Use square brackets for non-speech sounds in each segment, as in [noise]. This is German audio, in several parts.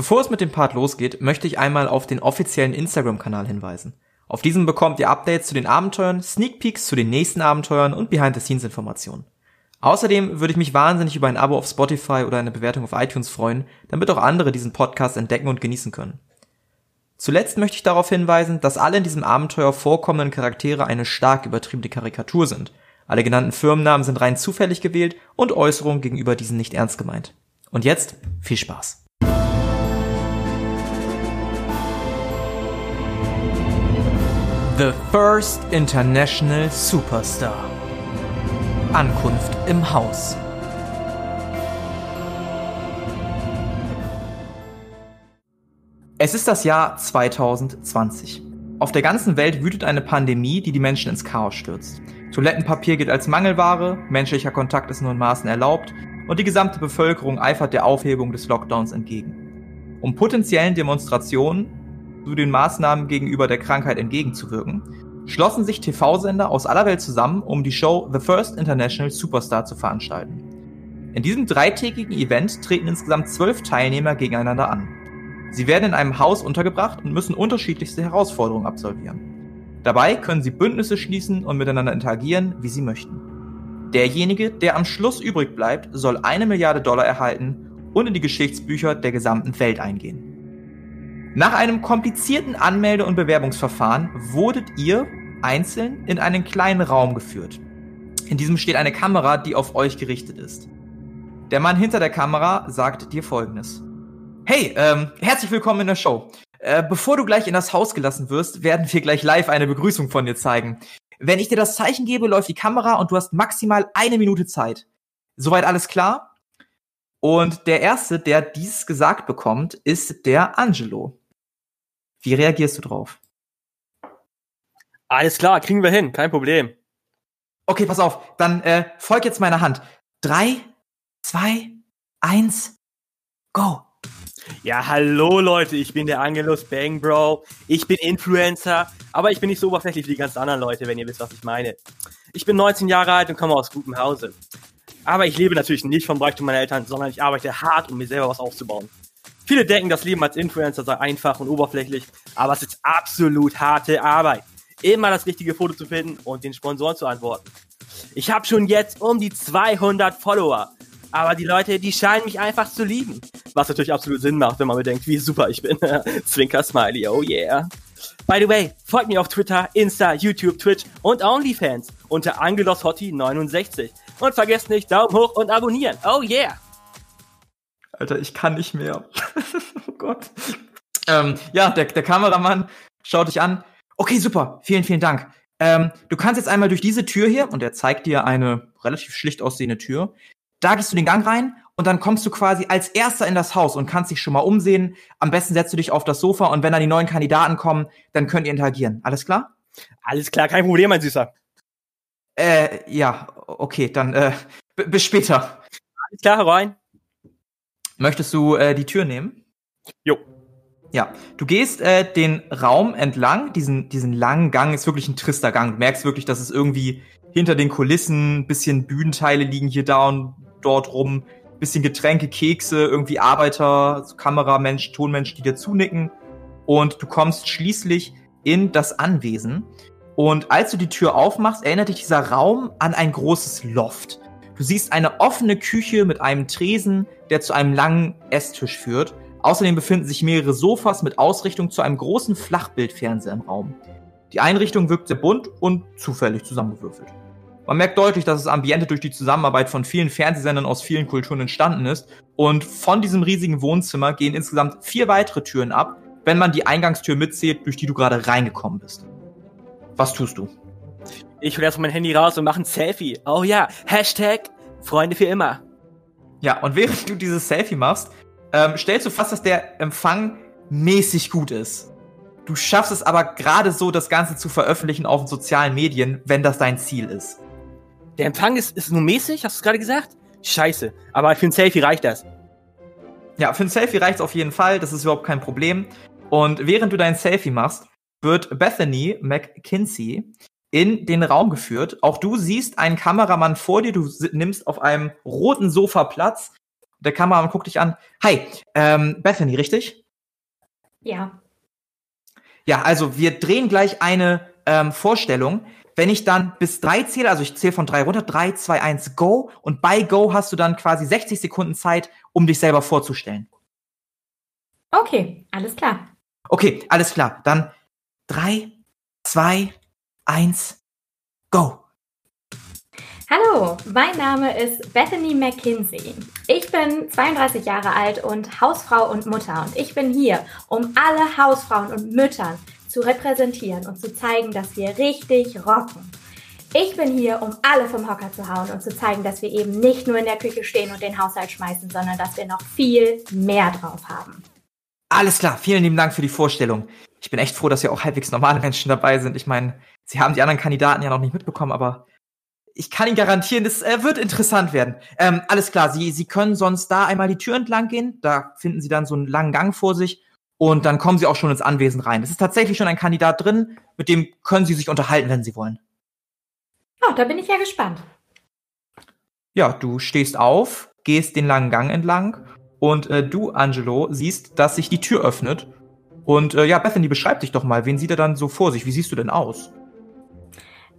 Bevor es mit dem Part losgeht, möchte ich einmal auf den offiziellen Instagram-Kanal hinweisen. Auf diesem bekommt ihr Updates zu den Abenteuern, Sneak Peeks zu den nächsten Abenteuern und Behind-the-Scenes-Informationen. Außerdem würde ich mich wahnsinnig über ein Abo auf Spotify oder eine Bewertung auf iTunes freuen, damit auch andere diesen Podcast entdecken und genießen können. Zuletzt möchte ich darauf hinweisen, dass alle in diesem Abenteuer vorkommenden Charaktere eine stark übertriebene Karikatur sind. Alle genannten Firmennamen sind rein zufällig gewählt und Äußerungen gegenüber diesen nicht ernst gemeint. Und jetzt viel Spaß. The First International Superstar. Ankunft im Haus. Es ist das Jahr 2020. Auf der ganzen Welt wütet eine Pandemie, die die Menschen ins Chaos stürzt. Toilettenpapier gilt als Mangelware, menschlicher Kontakt ist nur in Maßen erlaubt und die gesamte Bevölkerung eifert der Aufhebung des Lockdowns entgegen. Um potenziellen Demonstrationen zu den Maßnahmen gegenüber der Krankheit entgegenzuwirken, schlossen sich TV-Sender aus aller Welt zusammen, um die Show The First International Superstar zu veranstalten. In diesem dreitägigen Event treten insgesamt zwölf Teilnehmer gegeneinander an. Sie werden in einem Haus untergebracht und müssen unterschiedlichste Herausforderungen absolvieren. Dabei können sie Bündnisse schließen und miteinander interagieren, wie sie möchten. Derjenige, der am Schluss übrig bleibt, soll eine Milliarde Dollar erhalten und in die Geschichtsbücher der gesamten Welt eingehen. Nach einem komplizierten Anmelde- und Bewerbungsverfahren wurdet ihr einzeln in einen kleinen Raum geführt. In diesem steht eine Kamera, die auf euch gerichtet ist. Der Mann hinter der Kamera sagt dir folgendes. Hey, ähm, herzlich willkommen in der Show. Äh, bevor du gleich in das Haus gelassen wirst, werden wir gleich live eine Begrüßung von dir zeigen. Wenn ich dir das Zeichen gebe, läuft die Kamera und du hast maximal eine Minute Zeit. Soweit alles klar? Und der Erste, der dies gesagt bekommt, ist der Angelo. Wie reagierst du drauf? Alles klar, kriegen wir hin, kein Problem. Okay, pass auf, dann äh, folg jetzt meiner Hand. Drei, zwei, eins, go. Ja, hallo Leute, ich bin der Angelus Bang Bro. Ich bin Influencer, aber ich bin nicht so oberflächlich wie die ganzen anderen Leute, wenn ihr wisst, was ich meine. Ich bin 19 Jahre alt und komme aus gutem Hause. Aber ich lebe natürlich nicht vom Reichtum meiner Eltern, sondern ich arbeite hart, um mir selber was aufzubauen. Viele denken, das Leben als Influencer sei einfach und oberflächlich, aber es ist absolut harte Arbeit. Immer das richtige Foto zu finden und den Sponsoren zu antworten. Ich habe schon jetzt um die 200 Follower, aber die Leute, die scheinen mich einfach zu lieben. Was natürlich absolut Sinn macht, wenn man bedenkt, wie super ich bin. [laughs] Zwinker Smiley, oh yeah. By the way, folgt mir auf Twitter, Insta, YouTube, Twitch und OnlyFans unter AngelosHottie69. Und vergesst nicht, Daumen hoch und abonnieren. Oh yeah! Alter, ich kann nicht mehr. [laughs] oh Gott. Ähm, ja, der, der Kameramann schaut dich an. Okay, super. Vielen, vielen Dank. Ähm, du kannst jetzt einmal durch diese Tür hier, und er zeigt dir eine relativ schlicht aussehende Tür. Da gehst du den Gang rein und dann kommst du quasi als erster in das Haus und kannst dich schon mal umsehen. Am besten setzt du dich auf das Sofa und wenn dann die neuen Kandidaten kommen, dann könnt ihr interagieren. Alles klar? Alles klar, kein Problem, mein Süßer. Äh, ja, okay, dann äh, bis später. Alles klar, rein. Möchtest du äh, die Tür nehmen? Jo. Ja, du gehst äh, den Raum entlang, diesen, diesen langen Gang ist wirklich ein trister Gang. Du merkst wirklich, dass es irgendwie hinter den Kulissen bisschen Bühnenteile liegen hier da und dort rum, bisschen Getränke, Kekse, irgendwie Arbeiter, Kameramensch, Tonmensch, die dir zunicken. Und du kommst schließlich in das Anwesen. Und als du die Tür aufmachst, erinnert dich dieser Raum an ein großes Loft. Du siehst eine offene Küche mit einem Tresen, der zu einem langen Esstisch führt. Außerdem befinden sich mehrere Sofas mit Ausrichtung zu einem großen Flachbildfernseher im Raum. Die Einrichtung wirkt sehr bunt und zufällig zusammengewürfelt. Man merkt deutlich, dass das Ambiente durch die Zusammenarbeit von vielen Fernsehsendern aus vielen Kulturen entstanden ist. Und von diesem riesigen Wohnzimmer gehen insgesamt vier weitere Türen ab, wenn man die Eingangstür mitzählt, durch die du gerade reingekommen bist. Was tust du? Ich hole erstmal mein Handy raus und mache ein Selfie. Oh ja, Hashtag Freunde für immer. Ja, und während du dieses Selfie machst, ähm, stellst du fast, dass der Empfang mäßig gut ist. Du schaffst es aber gerade so, das Ganze zu veröffentlichen auf den sozialen Medien, wenn das dein Ziel ist. Der Empfang ist, ist nur mäßig, hast du es gerade gesagt? Scheiße, aber für ein Selfie reicht das. Ja, für ein Selfie reicht es auf jeden Fall, das ist überhaupt kein Problem. Und während du dein Selfie machst, wird Bethany McKinsey in den Raum geführt. Auch du siehst einen Kameramann vor dir, du nimmst auf einem roten Sofa Platz Der Kameramann guckt dich an. Hi, ähm, Bethany, richtig? Ja. Ja, also wir drehen gleich eine ähm, Vorstellung. Wenn ich dann bis drei zähle, also ich zähle von drei runter, drei, zwei, eins, go. Und bei go hast du dann quasi 60 Sekunden Zeit, um dich selber vorzustellen. Okay, alles klar. Okay, alles klar. Dann drei, zwei, eins, go. Hallo, mein Name ist Bethany McKinsey. Ich bin 32 Jahre alt und Hausfrau und Mutter und ich bin hier, um alle Hausfrauen und Müttern zu repräsentieren und zu zeigen, dass wir richtig rocken. Ich bin hier, um alle vom Hocker zu hauen und zu zeigen, dass wir eben nicht nur in der Küche stehen und den Haushalt schmeißen, sondern dass wir noch viel mehr drauf haben. Alles klar, vielen lieben Dank für die Vorstellung. Ich bin echt froh, dass ja auch halbwegs normale Menschen dabei sind. Ich meine, Sie haben die anderen Kandidaten ja noch nicht mitbekommen, aber ich kann Ihnen garantieren, es äh, wird interessant werden. Ähm, alles klar, Sie, Sie können sonst da einmal die Tür entlang gehen. Da finden Sie dann so einen langen Gang vor sich. Und dann kommen Sie auch schon ins Anwesen rein. Es ist tatsächlich schon ein Kandidat drin, mit dem können Sie sich unterhalten, wenn Sie wollen. Oh, da bin ich ja gespannt. Ja, du stehst auf, gehst den langen Gang entlang und äh, du, Angelo, siehst, dass sich die Tür öffnet. Und äh, ja, Bethany, beschreib dich doch mal. Wen sieht er dann so vor sich? Wie siehst du denn aus?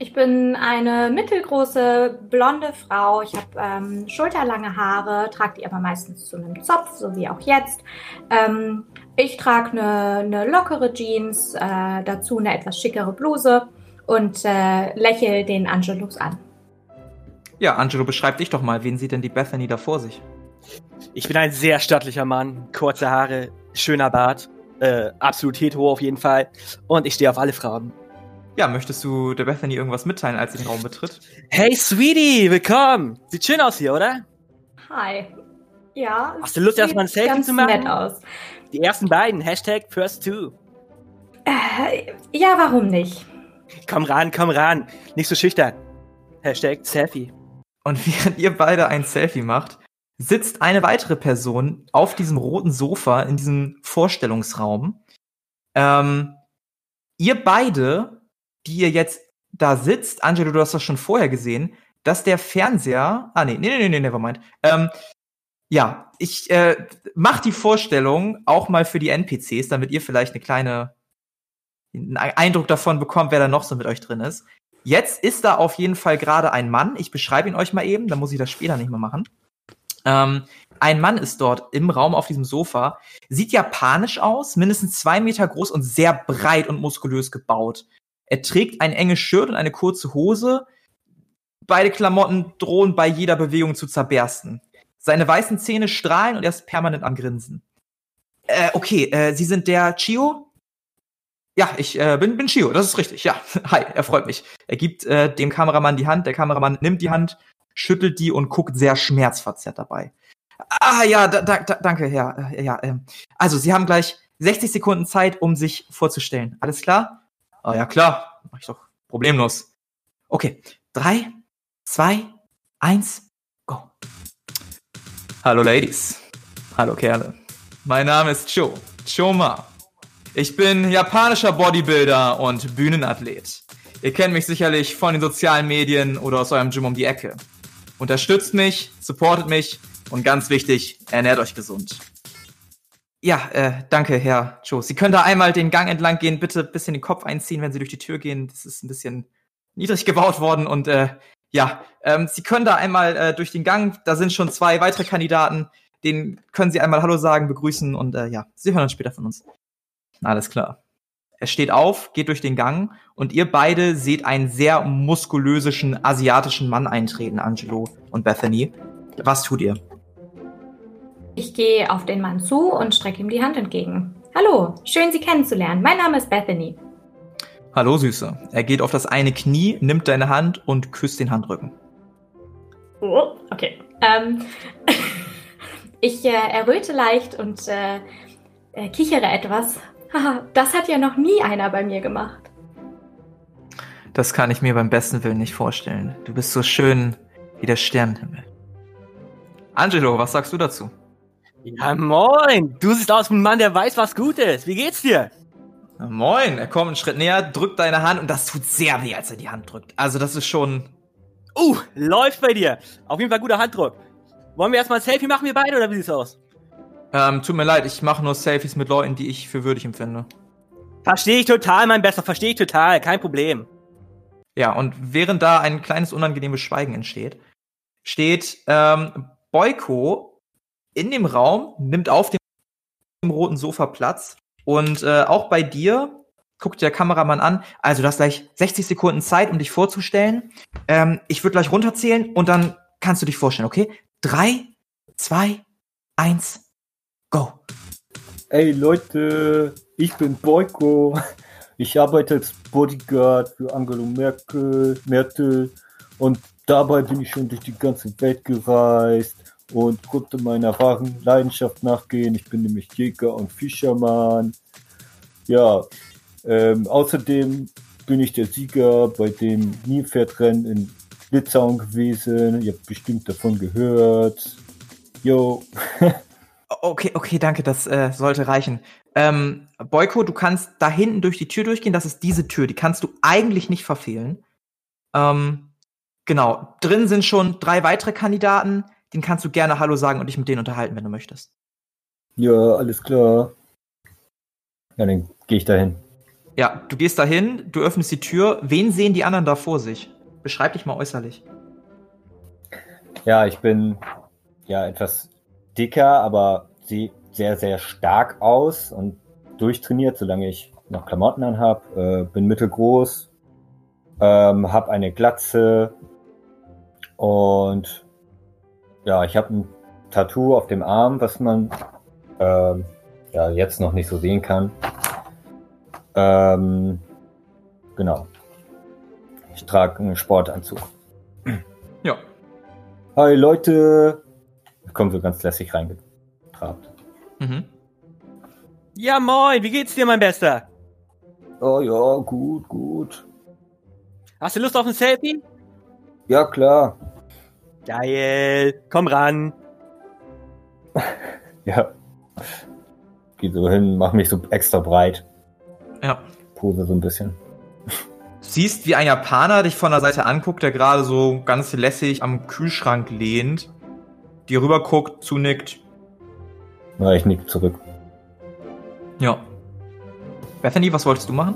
Ich bin eine mittelgroße blonde Frau. Ich habe ähm, schulterlange Haare, trage die aber meistens zu einem Zopf, so wie auch jetzt. Ähm, ich trage eine, eine lockere Jeans, äh, dazu eine etwas schickere Bluse und äh, lächle den Angelus an. Ja, Angelo, beschreib dich doch mal. Wen sieht denn die Bethany da vor sich? Ich bin ein sehr stattlicher Mann, kurze Haare, schöner Bart, äh, absolut hetero auf jeden Fall. Und ich stehe auf alle Frauen. Ja, möchtest du der Bethany irgendwas mitteilen, als sie den Raum betritt? Hey, Sweetie, willkommen. Sieht schön aus hier, oder? Hi. Ja. Hast du Lust, sieht erstmal ein Selfie ganz zu machen? nett aus. Die ersten beiden, Hashtag First Two. Äh, ja, warum nicht? Komm ran, komm ran. Nicht so schüchtern. Hashtag Selfie. Und [laughs] während ihr beide ein Selfie macht, sitzt eine weitere Person auf diesem roten Sofa in diesem Vorstellungsraum. Ähm, ihr beide, die ihr jetzt da sitzt, Angelo, du hast das schon vorher gesehen, dass der Fernseher, ah nee, nee, nee, nee, nevermind. Ähm, ja, ich äh, mach die Vorstellung auch mal für die NPCs, damit ihr vielleicht eine kleine einen Eindruck davon bekommt, wer da noch so mit euch drin ist. Jetzt ist da auf jeden Fall gerade ein Mann. Ich beschreibe ihn euch mal eben, dann muss ich das später nicht mehr machen. Ähm, ein Mann ist dort im Raum auf diesem Sofa, sieht japanisch aus, mindestens zwei Meter groß und sehr breit und muskulös gebaut. Er trägt ein enges Shirt und eine kurze Hose. Beide Klamotten drohen bei jeder Bewegung zu zerbersten. Seine weißen Zähne strahlen und er ist permanent am Grinsen. Äh, okay, äh, Sie sind der Chio? Ja, ich äh, bin, bin Chio, das ist richtig. Ja, [laughs] hi, er freut mich. Er gibt äh, dem Kameramann die Hand, der Kameramann nimmt die Hand, schüttelt die und guckt sehr schmerzverzerrt dabei. Ah ja, da, da, da, danke, ja, äh, ja. Ähm. Also, Sie haben gleich 60 Sekunden Zeit, um sich vorzustellen. Alles klar? Ah ja, klar. Mach ich doch problemlos. Okay, drei, zwei, eins, go. Hallo Ladies. Hallo Kerle. Mein Name ist Cho. Choma. Ich bin japanischer Bodybuilder und Bühnenathlet. Ihr kennt mich sicherlich von den sozialen Medien oder aus eurem Gym um die Ecke. Unterstützt mich, supportet mich und ganz wichtig, ernährt euch gesund. Ja, äh, danke, Herr Cho. Sie können da einmal den Gang entlang gehen, bitte ein bisschen den Kopf einziehen, wenn Sie durch die Tür gehen. Das ist ein bisschen niedrig gebaut worden und äh, ja, ähm, Sie können da einmal äh, durch den Gang, da sind schon zwei weitere Kandidaten, denen können Sie einmal Hallo sagen, begrüßen und äh, ja, Sie hören uns später von uns. Alles klar. Er steht auf, geht durch den Gang und ihr beide seht einen sehr muskulösen asiatischen Mann eintreten, Angelo und Bethany. Was tut ihr? Ich gehe auf den Mann zu und strecke ihm die Hand entgegen. Hallo, schön Sie kennenzulernen. Mein Name ist Bethany. Hallo, Süße. Er geht auf das eine Knie, nimmt deine Hand und küsst den Handrücken. Oh, okay. Ähm, [laughs] ich äh, erröte leicht und äh, äh, kichere etwas. Haha, [laughs] das hat ja noch nie einer bei mir gemacht. Das kann ich mir beim besten Willen nicht vorstellen. Du bist so schön wie der Sternenhimmel. Angelo, was sagst du dazu? Ja, moin. Du siehst aus wie ein Mann, der weiß, was gut ist. Wie geht's dir? Na, moin, er kommt einen Schritt näher, drückt deine Hand und das tut sehr weh, als er die Hand drückt. Also das ist schon. Uh, läuft bei dir. Auf jeden Fall guter Handdruck. Wollen wir erstmal ein Selfie machen, wir beide, oder wie sieht's aus? Ähm, tut mir leid, ich mache nur Selfies mit Leuten, die ich für würdig empfinde. Verstehe ich total, mein Bester, verstehe ich total, kein Problem. Ja, und während da ein kleines unangenehmes Schweigen entsteht, steht ähm, Boyko in dem Raum, nimmt auf dem roten Sofa Platz und äh, auch bei dir guckt der Kameramann an. Also du hast gleich 60 Sekunden Zeit, um dich vorzustellen. Ähm, ich würde gleich runterzählen und dann kannst du dich vorstellen, okay? Drei, zwei, eins, go. Ey Leute, ich bin Boyko. Ich arbeite als Bodyguard für Angela Merkel, Merkel und dabei bin ich schon durch die ganze Welt gereist und konnte meiner wahren Leidenschaft nachgehen. Ich bin nämlich Jäger und Fischermann. Ja, ähm, außerdem bin ich der Sieger bei dem Nilpferdrennen in Litauen gewesen. Ihr habt bestimmt davon gehört. Jo. [laughs] okay, okay, danke, das äh, sollte reichen. Ähm, Boyko, du kannst da hinten durch die Tür durchgehen. Das ist diese Tür. Die kannst du eigentlich nicht verfehlen. Ähm, genau. Drin sind schon drei weitere Kandidaten. Den kannst du gerne Hallo sagen und dich mit denen unterhalten, wenn du möchtest. Ja, alles klar. Ja, dann gehe ich dahin. Ja, du gehst dahin, du öffnest die Tür. Wen sehen die anderen da vor sich? Beschreib dich mal äußerlich. Ja, ich bin ja etwas dicker, aber sieht sehr, sehr stark aus und durchtrainiert, solange ich noch Klamotten anhab. Äh, bin mittelgroß, ähm, habe eine Glatze und ja, ich habe ein Tattoo auf dem Arm, was man ähm, ja jetzt noch nicht so sehen kann. Ähm, genau. Ich trage einen Sportanzug. [clears throat] Ja. Hi Leute! Kommt so ganz lässig reingetrabt. Mhm. Ja, moin, wie geht's dir, mein Bester? Oh ja, gut, gut. Hast du Lust auf ein Selfie? Ja, klar. Geil. Komm ran. [laughs] Ja. Geh so hin, mach mich so extra breit. Ja. Pose so ein bisschen. Siehst, wie ein Japaner dich von der Seite anguckt, der gerade so ganz lässig am Kühlschrank lehnt, dir rüber guckt, zunickt. Na, ich nick zurück. Ja. Bethany, was wolltest du machen?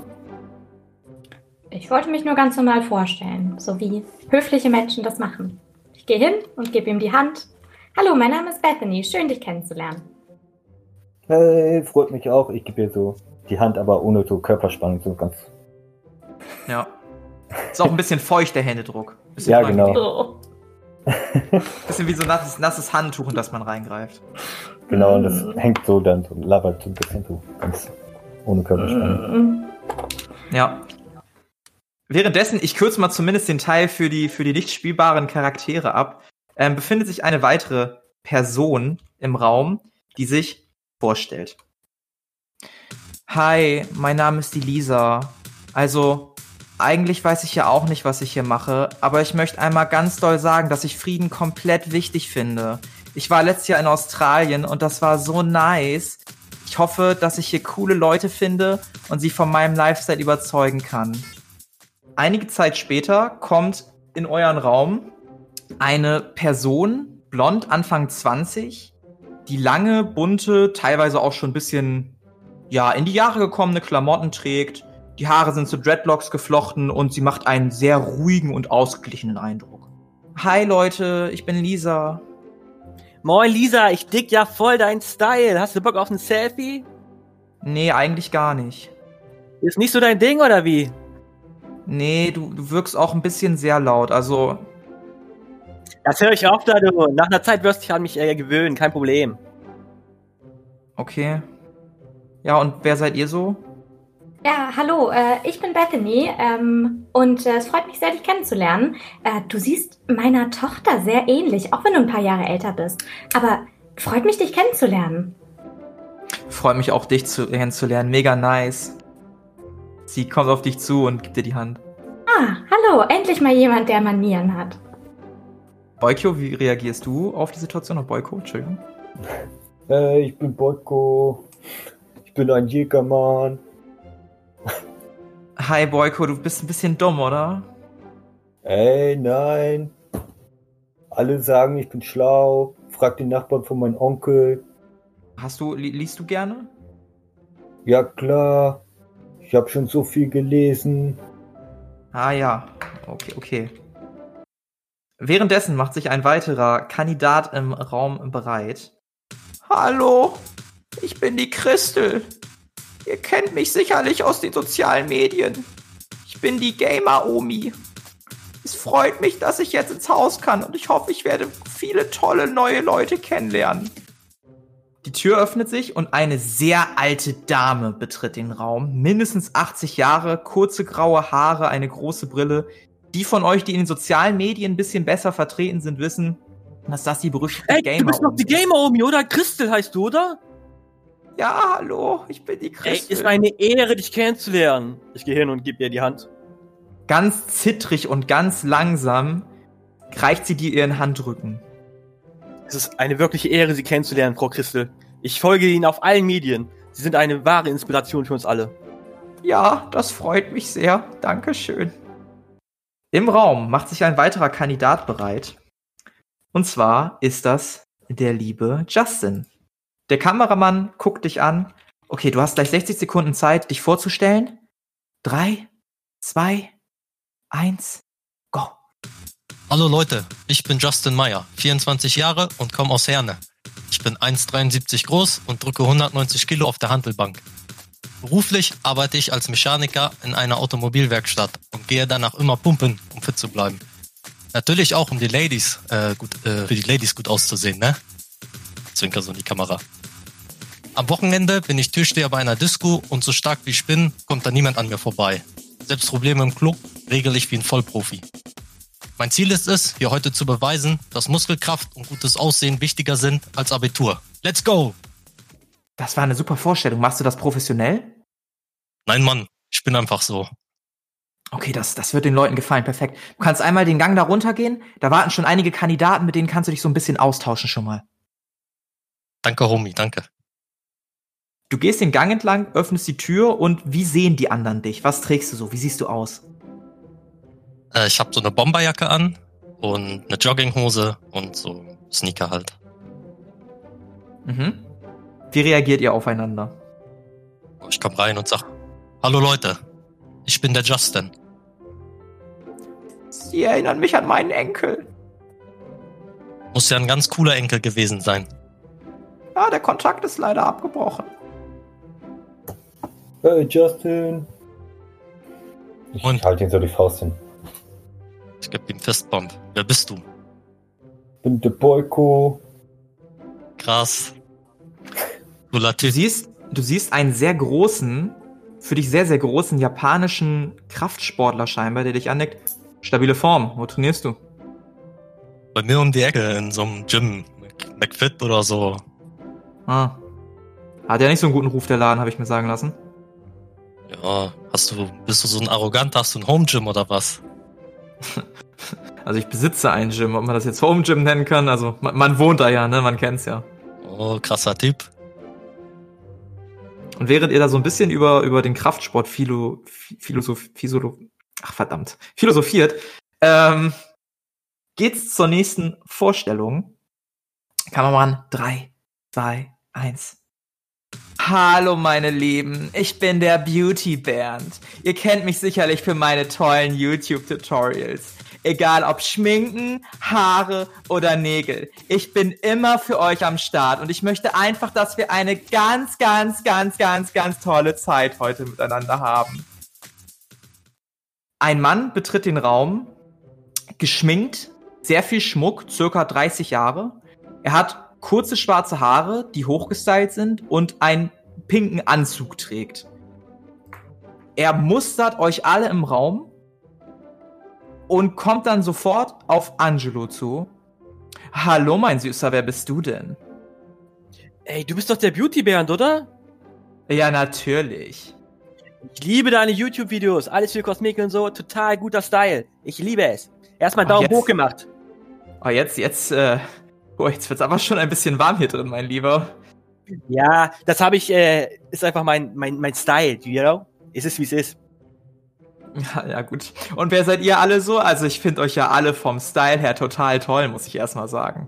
Ich wollte mich nur ganz normal vorstellen, so wie höfliche Menschen das machen. Ich gehe hin und gebe ihm die Hand. Hallo, mein Name ist Bethany, schön dich kennenzulernen. Hey, freut mich auch. Ich gebe ihr so die Hand, aber ohne so Körperspannung, so ganz. Ja. Ist auch ein bisschen feucht, der Händedruck. Bisschen Ja, genau. Oh. [laughs] Bisschen wie so nasses, nasses Handtuch, in das man reingreift. Genau, und das hängt so dann so, labert so ein bisschen so ganz ohne Körperspannung. Mm. Ja. Währenddessen, ich kürze mal zumindest den Teil für die, für die nicht spielbaren Charaktere ab, ähm, befindet sich eine weitere Person im Raum, die sich vorstellt. Hi, mein Name ist die Lisa. Also, eigentlich weiß ich ja auch nicht, was ich hier mache, aber ich möchte einmal ganz doll sagen, dass ich Frieden komplett wichtig finde. Ich war letztes Jahr in Australien und das war so nice. Ich hoffe, dass ich hier coole Leute finde und sie von meinem Lifestyle überzeugen kann. Einige Zeit später kommt in euren Raum eine Person, blond, Anfang 20, die lange, bunte, teilweise auch schon ein bisschen, ja, in die Jahre gekommene Klamotten trägt. Die Haare sind zu Dreadlocks geflochten und sie macht einen sehr ruhigen und ausgeglichenen Eindruck. Hi Leute, ich bin Lisa. Moin, Lisa, ich dick ja voll dein Style. Hast du Bock auf ein Selfie? Nee, eigentlich gar nicht. Ist nicht so dein Ding, oder wie? Nee, du, du wirkst auch ein bisschen sehr laut. Also, Das höre ich oft, da du. Nach einer Zeit wirst du dich an mich äh, gewöhnen, kein Problem. okay. Ja, und wer seid ihr so? Ja, hallo, äh, ich bin Bethany ähm, und äh, es freut mich sehr, dich kennenzulernen. Äh, du siehst meiner Tochter sehr ähnlich, auch wenn du ein paar Jahre älter bist. Aber freut mich, dich kennenzulernen. Freut mich auch, dich zu, kennenzulernen. Mega nice. Sie kommt auf dich zu und gibt dir die Hand. Ah, hallo, endlich mal jemand, der Manieren hat. Boykio, wie reagierst du auf die Situation? Auf Boyko, Entschuldigung. Hey, [laughs] ich bin Boyko. Ich bin ein Jägermann. [laughs] Hi Boyko, du bist ein bisschen dumm, oder? Ey, nein. Alle sagen, ich bin schlau. frag den Nachbarn von meinem Onkel. Hast du, li liest du gerne? Ja klar, ich habe schon so viel gelesen. Ah ja, okay, okay. Währenddessen macht sich ein weiterer Kandidat im Raum bereit. Hallo, ich bin die Christel. Ihr kennt mich sicherlich aus den sozialen Medien. Ich bin die Gamer-Omi. Es freut mich, dass ich jetzt ins Haus kann und ich hoffe, ich werde viele tolle neue Leute kennenlernen. Die Tür öffnet sich und eine sehr alte Dame betritt den Raum. Mindestens 80 Jahre, kurze graue Haare, eine große Brille. Die von euch, die in den sozialen Medien ein bisschen besser vertreten sind, wissen, dass das die berüchtigte Ey, Gamer du bist doch die Gamer-Omi, oder? Christel heißt du, oder? Ja, hallo, ich bin die Ey, Christel. ist eine Ehre, dich kennenzulernen. Ich gehe hin und gebe ihr die Hand. ganz zittrig und ganz langsam reicht sie dir ihren Handrücken. Es ist eine wirkliche Ehre, Sie kennenzulernen, Frau Christel. Ich folge Ihnen auf allen Medien. Sie sind eine wahre Inspiration für uns alle. Ja, das freut mich sehr. Dankeschön. Im Raum macht sich ein weiterer Kandidat bereit. Und zwar ist das der liebe Justin. Der Kameramann guckt dich an. Okay, du hast gleich 60 Sekunden Zeit, dich vorzustellen. Drei, zwei, eins. Hallo Leute, ich bin Justin Meyer, 24 Jahre und komme aus Herne. Ich bin 1,73 groß und drücke 190 Kilo auf der Handelbank. Beruflich arbeite ich als Mechaniker in einer Automobilwerkstatt und gehe danach immer pumpen, um fit zu bleiben. Natürlich auch, um die Ladies äh, gut, äh, für die Ladies gut auszusehen, ne? Zwinker so in die Kamera. Am Wochenende bin ich Türsteher bei einer Disco und so stark wie ich bin, kommt da niemand an mir vorbei. Selbst Probleme im Club regel ich wie ein Vollprofi. Mein Ziel ist es, hier heute zu beweisen, dass Muskelkraft und gutes Aussehen wichtiger sind als Abitur. Let's go! Das war eine super Vorstellung. Machst du das professionell? Nein, Mann, ich bin einfach so. Okay, das, das wird den Leuten gefallen. Perfekt. Du kannst einmal den Gang da runtergehen. Da warten schon einige Kandidaten, mit denen kannst du dich so ein bisschen austauschen schon mal. Danke, Homie, danke. Du gehst den Gang entlang, öffnest die Tür und wie sehen die anderen dich? Was trägst du so? Wie siehst du aus? Äh, ich habe so eine Bomberjacke an und eine Jogginghose und so Sneaker halt. Mhm. Wie reagiert ihr aufeinander? Ich komme rein und sag, hallo Leute, ich bin der Justin. Sie erinnern mich an meinen Enkel. Muss ja ein ganz cooler Enkel gewesen sein. Ja, der Kontakt ist leider abgebrochen. Hey Justin. Ich Und? halte ihn so die Faust hin. Ich geb ihm Fistbomb. Wer bist du? Bin der Boyko. Krass. Du Typ. siehst, du siehst einen sehr großen, für dich sehr, sehr großen japanischen Kraftsportler scheinbar, der dich anneckt. Stabile Form. Wo trainierst du? Bei mir um die Ecke in so einem Gym. Mc- McFit oder so. Ah. Hat ja nicht so einen guten Ruf, der Laden, habe ich mir sagen lassen. Ja, hast du, bist du so ein arrogant, hast du ein Home Gym oder was? [laughs] Also ich besitze ein Gym, ob man das jetzt Home Gym nennen kann. Also man, man wohnt da ja, ne? Man kennt's ja. Oh, krasser Typ. Und während ihr da so ein bisschen über, über den Kraftsport philo, Philosoph, Philosoph, ach verdammt, philosophiert, ähm, geht's zur nächsten Vorstellung. Kameramann, drei, zwei, eins. Hallo meine Lieben, ich bin der Beauty Bernd. Ihr kennt mich sicherlich für meine tollen YouTube-Tutorials. Egal ob Schminken, Haare oder Nägel. Ich bin immer für euch am Start und ich möchte einfach, dass wir eine ganz, ganz, ganz, ganz, ganz tolle Zeit heute miteinander haben. Ein Mann betritt den Raum, geschminkt, sehr viel Schmuck, circa 30 Jahre. Er hat kurze schwarze Haare, die hochgestylt sind und einen pinken Anzug trägt. Er mustert euch alle im Raum und kommt dann sofort auf Angelo zu. Hallo, mein Süßer, wer bist du denn? Ey, du bist doch der Beauty-Bernd, oder? Ja, natürlich. Ich liebe deine YouTube-Videos. Alles für Kosmetik und so. Total guter Style. Ich liebe es. Erstmal Ach, Daumen jetzt- hoch gemacht. Oh, jetzt, jetzt, äh, oh, jetzt wird's aber schon ein bisschen warm hier drin, mein Lieber. Ja, das habe ich, äh, ist einfach mein, mein, mein Style, you know? Es ist, wie es ist. [laughs] Ja, ja, gut. Und wer seid ihr alle so? Also, ich finde euch ja alle vom Style her total toll, muss ich erstmal sagen.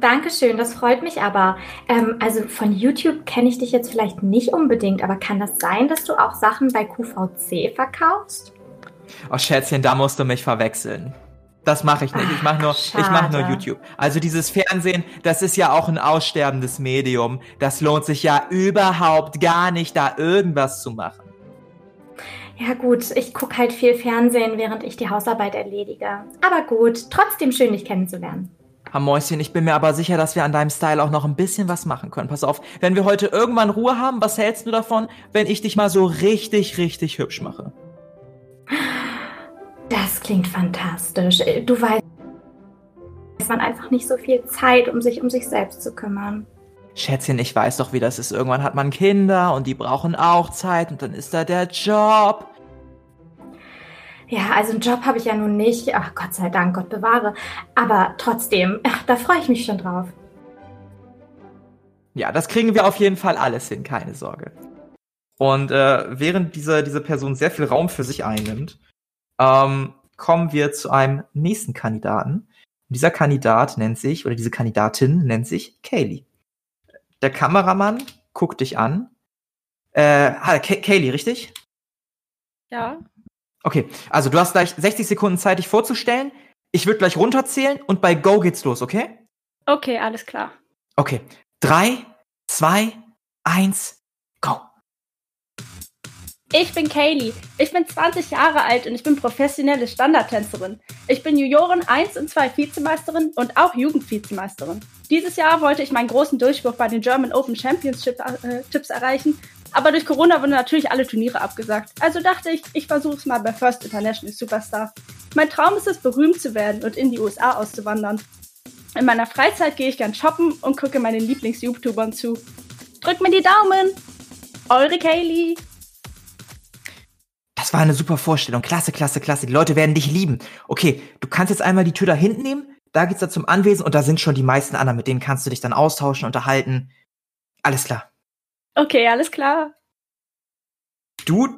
Dankeschön, das freut mich aber. Ähm, also von YouTube kenne ich dich jetzt vielleicht nicht unbedingt, aber kann das sein, dass du auch Sachen bei QVC verkaufst? Oh, Schätzchen, da musst du mich verwechseln. Das mache ich nicht. Ich mache nur, Ach, ich mache nur schade. YouTube. Also dieses Fernsehen, das ist ja auch ein aussterbendes Medium. Das lohnt sich ja überhaupt gar nicht, da irgendwas zu machen. Ja gut, ich gucke halt viel Fernsehen, während ich die Hausarbeit erledige. Aber gut, trotzdem schön, dich kennenzulernen. Herr Mäuschen, ich bin mir aber sicher, dass wir an deinem Style auch noch ein bisschen was machen können. Pass auf, wenn wir heute irgendwann Ruhe haben, was hältst du davon, wenn ich dich mal so richtig, richtig hübsch mache? Das klingt fantastisch. Äh, Du weißt, man einfach nicht so viel Zeit, um sich um sich selbst zu kümmern. Schätzchen, ich weiß doch, wie das ist. Irgendwann hat man Kinder und die brauchen auch Zeit und dann ist da der Job. Ja, also einen Job habe ich ja nun nicht. Ach Gott sei Dank, Gott bewahre. Aber trotzdem, ach, da freue ich mich schon drauf. Ja, das kriegen wir auf jeden Fall alles hin, keine Sorge. Und äh, während diese, diese Person sehr viel Raum für sich einnimmt, ähm, kommen wir zu einem nächsten Kandidaten. Und dieser Kandidat nennt sich, oder diese Kandidatin nennt sich Kaylee. Der Kameramann guckt dich an. Äh, Kaylee, richtig? Ja. Okay, also du hast gleich 60 Sekunden Zeit, dich vorzustellen. Ich würde gleich runterzählen und bei Go geht's los, okay? Okay, alles klar. Okay. Drei, zwei, eins. Ich bin Kaylee. Ich bin 20 Jahre alt und ich bin professionelle Standardtänzerin. Ich bin Junioren 1 und 2 Vizemeisterin und auch Jugendvizemeisterin. Dieses Jahr wollte ich meinen großen Durchbruch bei den German Open Championship äh, erreichen, aber durch Corona wurden natürlich alle Turniere abgesagt. Also dachte ich, ich versuche es mal bei First International Superstar. Mein Traum ist es, berühmt zu werden und in die USA auszuwandern. In meiner Freizeit gehe ich gern shoppen und gucke meinen Lieblings-YouTubern zu. Drückt mir die Daumen! Eure Kaylee! Das war eine super Vorstellung. Klasse, klasse, klasse. Die Leute werden dich lieben. Okay, du kannst jetzt einmal die Tür da hinten nehmen. Da geht's da zum Anwesen und da sind schon die meisten anderen. Mit denen kannst du dich dann austauschen, unterhalten. Alles klar. Okay, alles klar. Du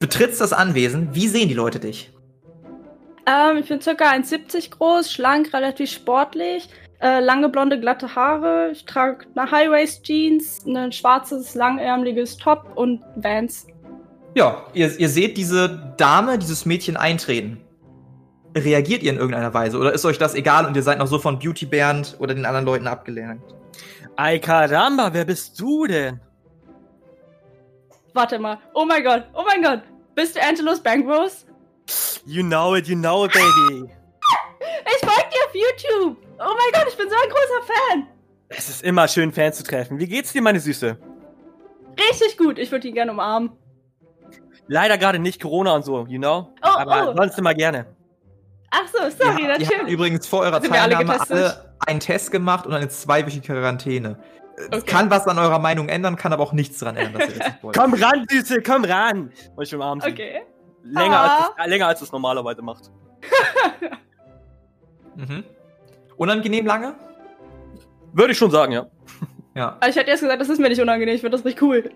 betrittst das Anwesen. Wie sehen die Leute dich? Ähm, ich bin circa 1,70 groß, schlank, relativ sportlich, äh, lange blonde, glatte Haare. Ich trage eine High-Waist-Jeans, ein schwarzes, langärmeliges Top und Vans. Ja, ihr, ihr seht diese Dame, dieses Mädchen eintreten. Reagiert ihr in irgendeiner Weise? Oder ist euch das egal und ihr seid noch so von Beauty Bernd oder den anderen Leuten abgelernt? Ay caramba, wer bist du denn? Warte mal. Oh mein Gott, oh mein Gott. Bist du Angelos Bankrose? You know it, you know it, baby. Ich folge dir auf YouTube. Oh mein Gott, ich bin so ein großer Fan. Es ist immer schön, Fans zu treffen. Wie geht's dir, meine Süße? Richtig gut. Ich würde ihn gerne umarmen. Leider gerade nicht Corona und so, you know? Oh, Aber oh. sonst immer gerne. Ach so, sorry, habt natürlich. übrigens vor eurer Sind wir alle Teilnahme getestet? alle, einen Test gemacht und eine zweiwöchige Quarantäne. Okay. Kann was an eurer Meinung ändern, kann aber auch nichts daran ändern, dass ihr das nicht wollt. Komm ran, Süße, komm ran. Und ich umarme sie. Okay. Länger, Ah. als es, länger als es normalerweise macht. [laughs] Mhm. Unangenehm lange? Würde ich schon sagen, ja. Ja. Ich hätte erst gesagt, das ist mir nicht unangenehm. Ich finde das richtig cool.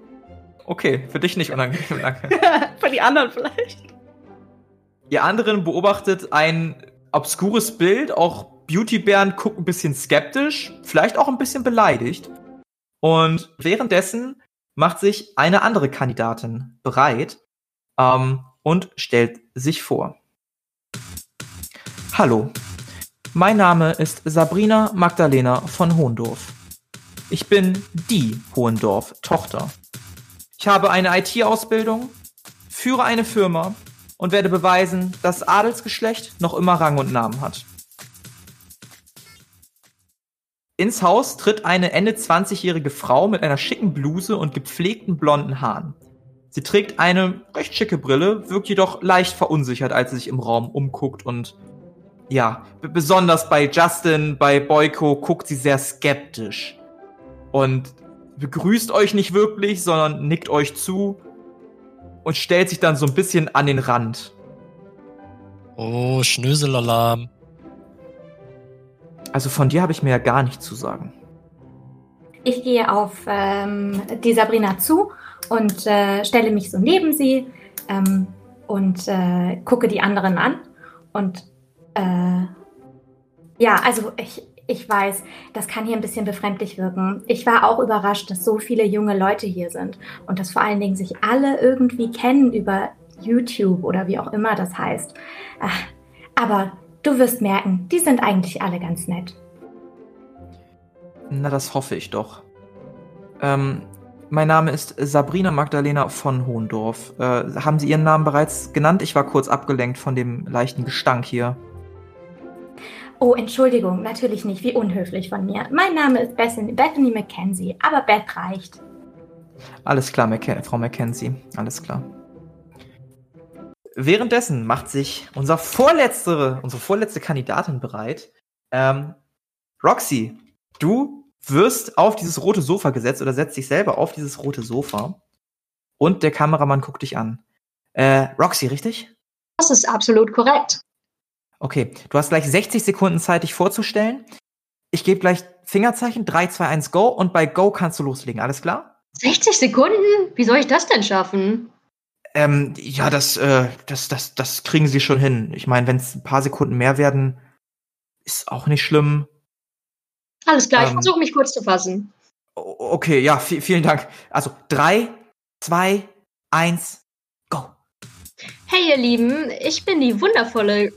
Okay, für dich nicht unangenehm lange. [laughs] Für die anderen vielleicht. Ihr anderen beobachtet ein obskures Bild, auch Beauty Bernd guckt ein bisschen skeptisch, vielleicht auch ein bisschen beleidigt. Und währenddessen macht sich eine andere Kandidatin bereit ähm, und stellt sich vor. Hallo, mein Name ist Sabrina Magdalena von Hohendorf. Ich bin die Hohendorf-Tochter. Ich habe eine IT-Ausbildung, führe eine Firma und werde beweisen, dass Adelsgeschlecht noch immer Rang und Namen hat. Ins Haus tritt eine Ende 20-jährige Frau mit einer schicken Bluse und gepflegten blonden Haaren. Sie trägt eine recht schicke Brille, wirkt jedoch leicht verunsichert, als sie sich im Raum umguckt und ja, besonders bei Justin, bei Boyko guckt sie sehr skeptisch und begrüßt euch nicht wirklich, sondern nickt euch zu und stellt sich dann so ein bisschen an den Rand. Oh, Schnöselalarm. Also von dir habe ich mir ja gar nichts zu sagen. Ich gehe auf ähm, die Sabrina zu und äh, stelle mich so neben sie ähm, und äh, gucke die anderen an. Und äh, ja, also ich, Ich weiß, das kann hier ein bisschen befremdlich wirken. Ich war auch überrascht, dass so viele junge Leute hier sind und dass vor allen Dingen sich alle irgendwie kennen über YouTube oder wie auch immer das heißt. Ach, aber du wirst merken, die sind eigentlich alle ganz nett. Na, das hoffe ich doch. Ähm, mein Name ist Sabrina Magdalena von Hohendorf. Äh, haben Sie Ihren Namen bereits genannt? Ich war kurz abgelenkt von dem leichten Gestank hier. Oh, Entschuldigung, natürlich nicht. Wie unhöflich von mir. Mein Name ist Bethany, Bethany Mackenzie, aber Beth reicht. Alles klar, Mac Frau Mackenzie. Alles klar. Währenddessen macht sich unser vorletztere, unsere vorletzte Kandidatin bereit. Ähm, Roxy, du wirst auf dieses rote Sofa gesetzt oder setzt dich selber auf dieses rote Sofa. Und der Kameramann guckt dich an. Äh, Roxy, richtig? Das ist absolut korrekt. Okay, du hast gleich 60 Sekunden Zeit, dich vorzustellen. Ich gebe gleich Fingerzeichen, 3, 2, 1, Go und bei Go kannst du loslegen, alles klar? 60 Sekunden? Wie soll ich das denn schaffen? Ähm, ja, das, äh, das, das, das kriegen sie schon hin. Ich meine, wenn es ein paar Sekunden mehr werden, ist auch nicht schlimm. Alles klar, ich Ähm. versuche mich kurz zu fassen. Okay, ja, vi- vielen Dank. Also, drei, zwei, eins, go. Hey ihr Lieben, ich bin die wundervolle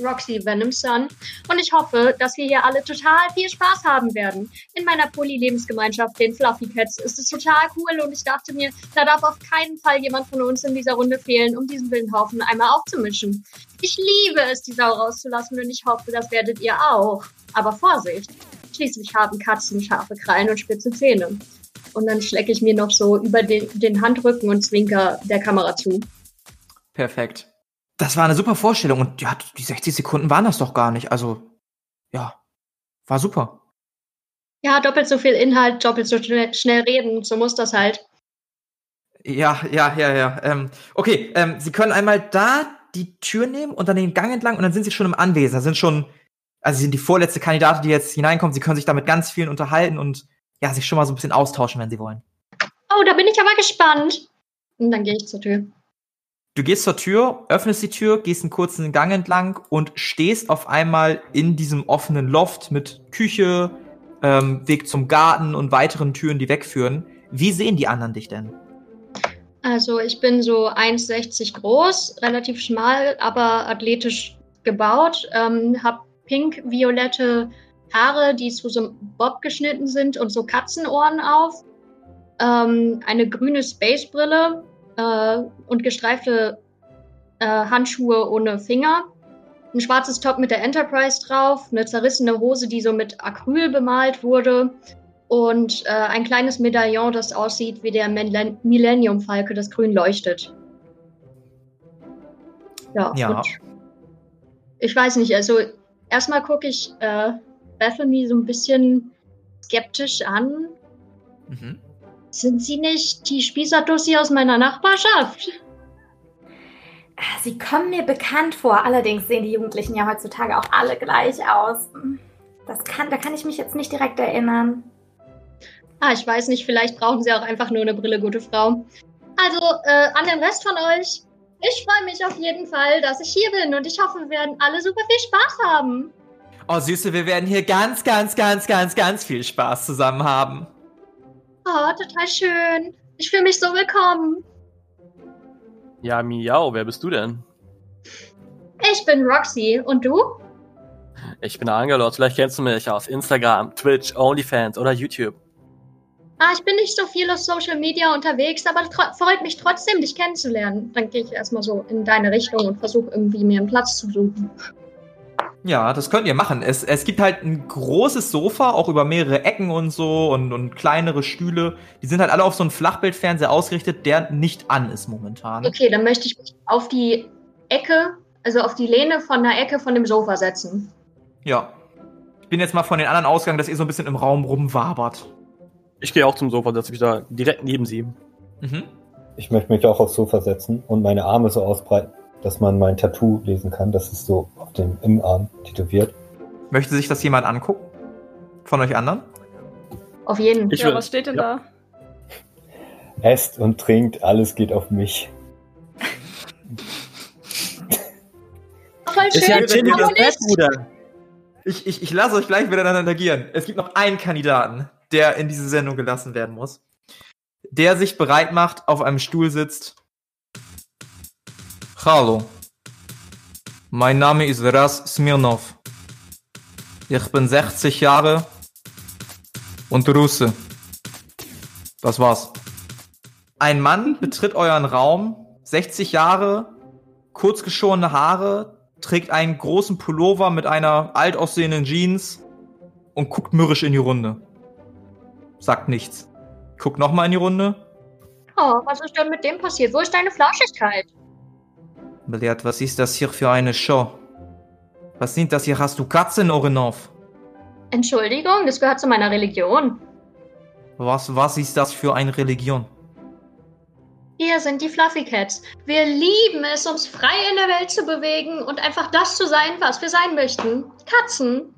Roxy Venom Sun und ich hoffe, dass wir hier alle total viel Spaß haben werden. In meiner Poly-Lebensgemeinschaft, den Fluffy Cats, ist es total cool und ich dachte mir, da darf auf keinen Fall jemand von uns in dieser Runde fehlen, um diesen wilden Haufen einmal aufzumischen. Ich liebe es, die Sau rauszulassen und ich hoffe, das werdet ihr auch. Aber Vorsicht! Schließlich haben Katzen scharfe Krallen und spitze Zähne. Und dann schlecke ich mir noch so über den, den Handrücken und zwinker der Kamera zu. Perfekt. Das war eine super Vorstellung und ja, die 60 Sekunden waren das doch gar nicht. Also, ja, war super. Ja, doppelt so viel Inhalt, doppelt so schnell, schnell reden, so muss das halt. Ja, ja, ja, ja. Ähm, okay, ähm, Sie können einmal da die Tür nehmen und dann den Gang entlang und dann sind Sie schon im Anwesen. Da sind schon, also Sie sind die vorletzte Kandidatin, die jetzt hineinkommt. Sie können sich da mit ganz vielen unterhalten und ja, sich schon mal so ein bisschen austauschen, wenn Sie wollen. Oh, da bin ich aber gespannt. Und dann gehe ich zur Tür. Du gehst zur Tür, öffnest die Tür, gehst einen kurzen Gang entlang und stehst auf einmal in diesem offenen Loft mit Küche, ähm, Weg zum Garten und weiteren Türen, die wegführen. Wie sehen die anderen dich denn? Also ich bin so 1,60 groß, relativ schmal, aber athletisch gebaut. Ähm, hab pink-violette Haare, die zu so einem Bob geschnitten sind und so Katzenohren auf. Ähm, eine grüne Spacebrille äh, und gestreifte äh, Handschuhe ohne Finger. Ein schwarzes Top mit der Enterprise drauf, eine zerrissene Hose, die so mit Acryl bemalt wurde und äh, ein kleines Medaillon, das aussieht wie der Millen- Millennium-Falke, das grün leuchtet. Ja. Ja. Ich weiß nicht, also erstmal gucke ich äh, Bethany so ein bisschen skeptisch an. Mhm. Sind sie nicht die Spießerdussi aus meiner Nachbarschaft? Sie kommen mir bekannt vor. Allerdings sehen die Jugendlichen ja heutzutage auch alle gleich aus. Das kann, da kann ich mich jetzt nicht direkt erinnern. Ah, ich weiß nicht, vielleicht brauchen sie auch einfach nur eine Brille, gute Frau. Also, äh, an den Rest von euch, ich freue mich auf jeden Fall, dass ich hier bin und ich hoffe, wir werden alle super viel Spaß haben. Oh, Süße, wir werden hier ganz, ganz, ganz, ganz, ganz viel Spaß zusammen haben. Oh, total schön. Ich fühle mich so willkommen. Ja, miau, wer bist du denn? Ich bin Roxy und du? Ich bin Angelos, vielleicht kennst du mich aus Instagram, Twitch, OnlyFans oder YouTube. Ah, ich bin nicht so viel auf Social Media unterwegs, aber freut mich trotzdem, dich kennenzulernen. Dann gehe ich erstmal so in deine Richtung und versuche irgendwie mir einen Platz zu suchen. Ja, das könnt ihr machen. Es, es gibt halt ein großes Sofa, auch über mehrere Ecken und so und, und kleinere Stühle. Die sind halt alle auf so einen Flachbildfernseher ausgerichtet, der nicht an ist momentan. Okay, dann möchte ich mich auf die Ecke, also auf die Lehne von der Ecke von dem Sofa setzen. Ja. Ich bin jetzt mal von den anderen ausgegangen, dass ihr so ein bisschen im Raum rumwabert. Ich gehe auch zum Sofa, setze mich da direkt neben sie. Mhm. Ich möchte mich auch aufs Sofa setzen und meine Arme so ausbreiten, dass man mein Tattoo lesen kann. Das ist so auf dem Innenarm tätowiert. Möchte sich das jemand angucken? Von euch anderen? Auf jeden. Ich ja, will- was steht denn ja. da? Esst und trinkt, alles geht auf mich. Voll schön. Ist ja chilliges nicht. Bett, Bruder. Ich, ich, ich lasse euch gleich miteinander agieren. Es gibt noch einen Kandidaten, der in diese Sendung gelassen werden muss. Der sich bereit macht, auf einem Stuhl sitzt. Hallo. Mein Name ist Ras Smirnov. Ich bin 60 Jahre und Russe. Das war's. Ein Mann betritt euren Raum, 60 Jahre, kurz geschorene Haare, trägt einen großen Pullover mit einer alt aussehenden Jeans und guckt mürrisch in die Runde. Sagt nichts. Guckt nochmal in die Runde. Oh, was ist denn mit dem passiert? Wo ist deine Flauschigkeit? Belehrt, was ist das hier für eine Show? Was sind das hier? Hast du Katzen, Orenov? Entschuldigung, das gehört zu meiner Religion. Was, was ist das für eine Religion? Wir sind die Fluffy Cats. Wir lieben es, uns frei in der Welt zu bewegen und einfach das zu sein, was wir sein möchten. Katzen.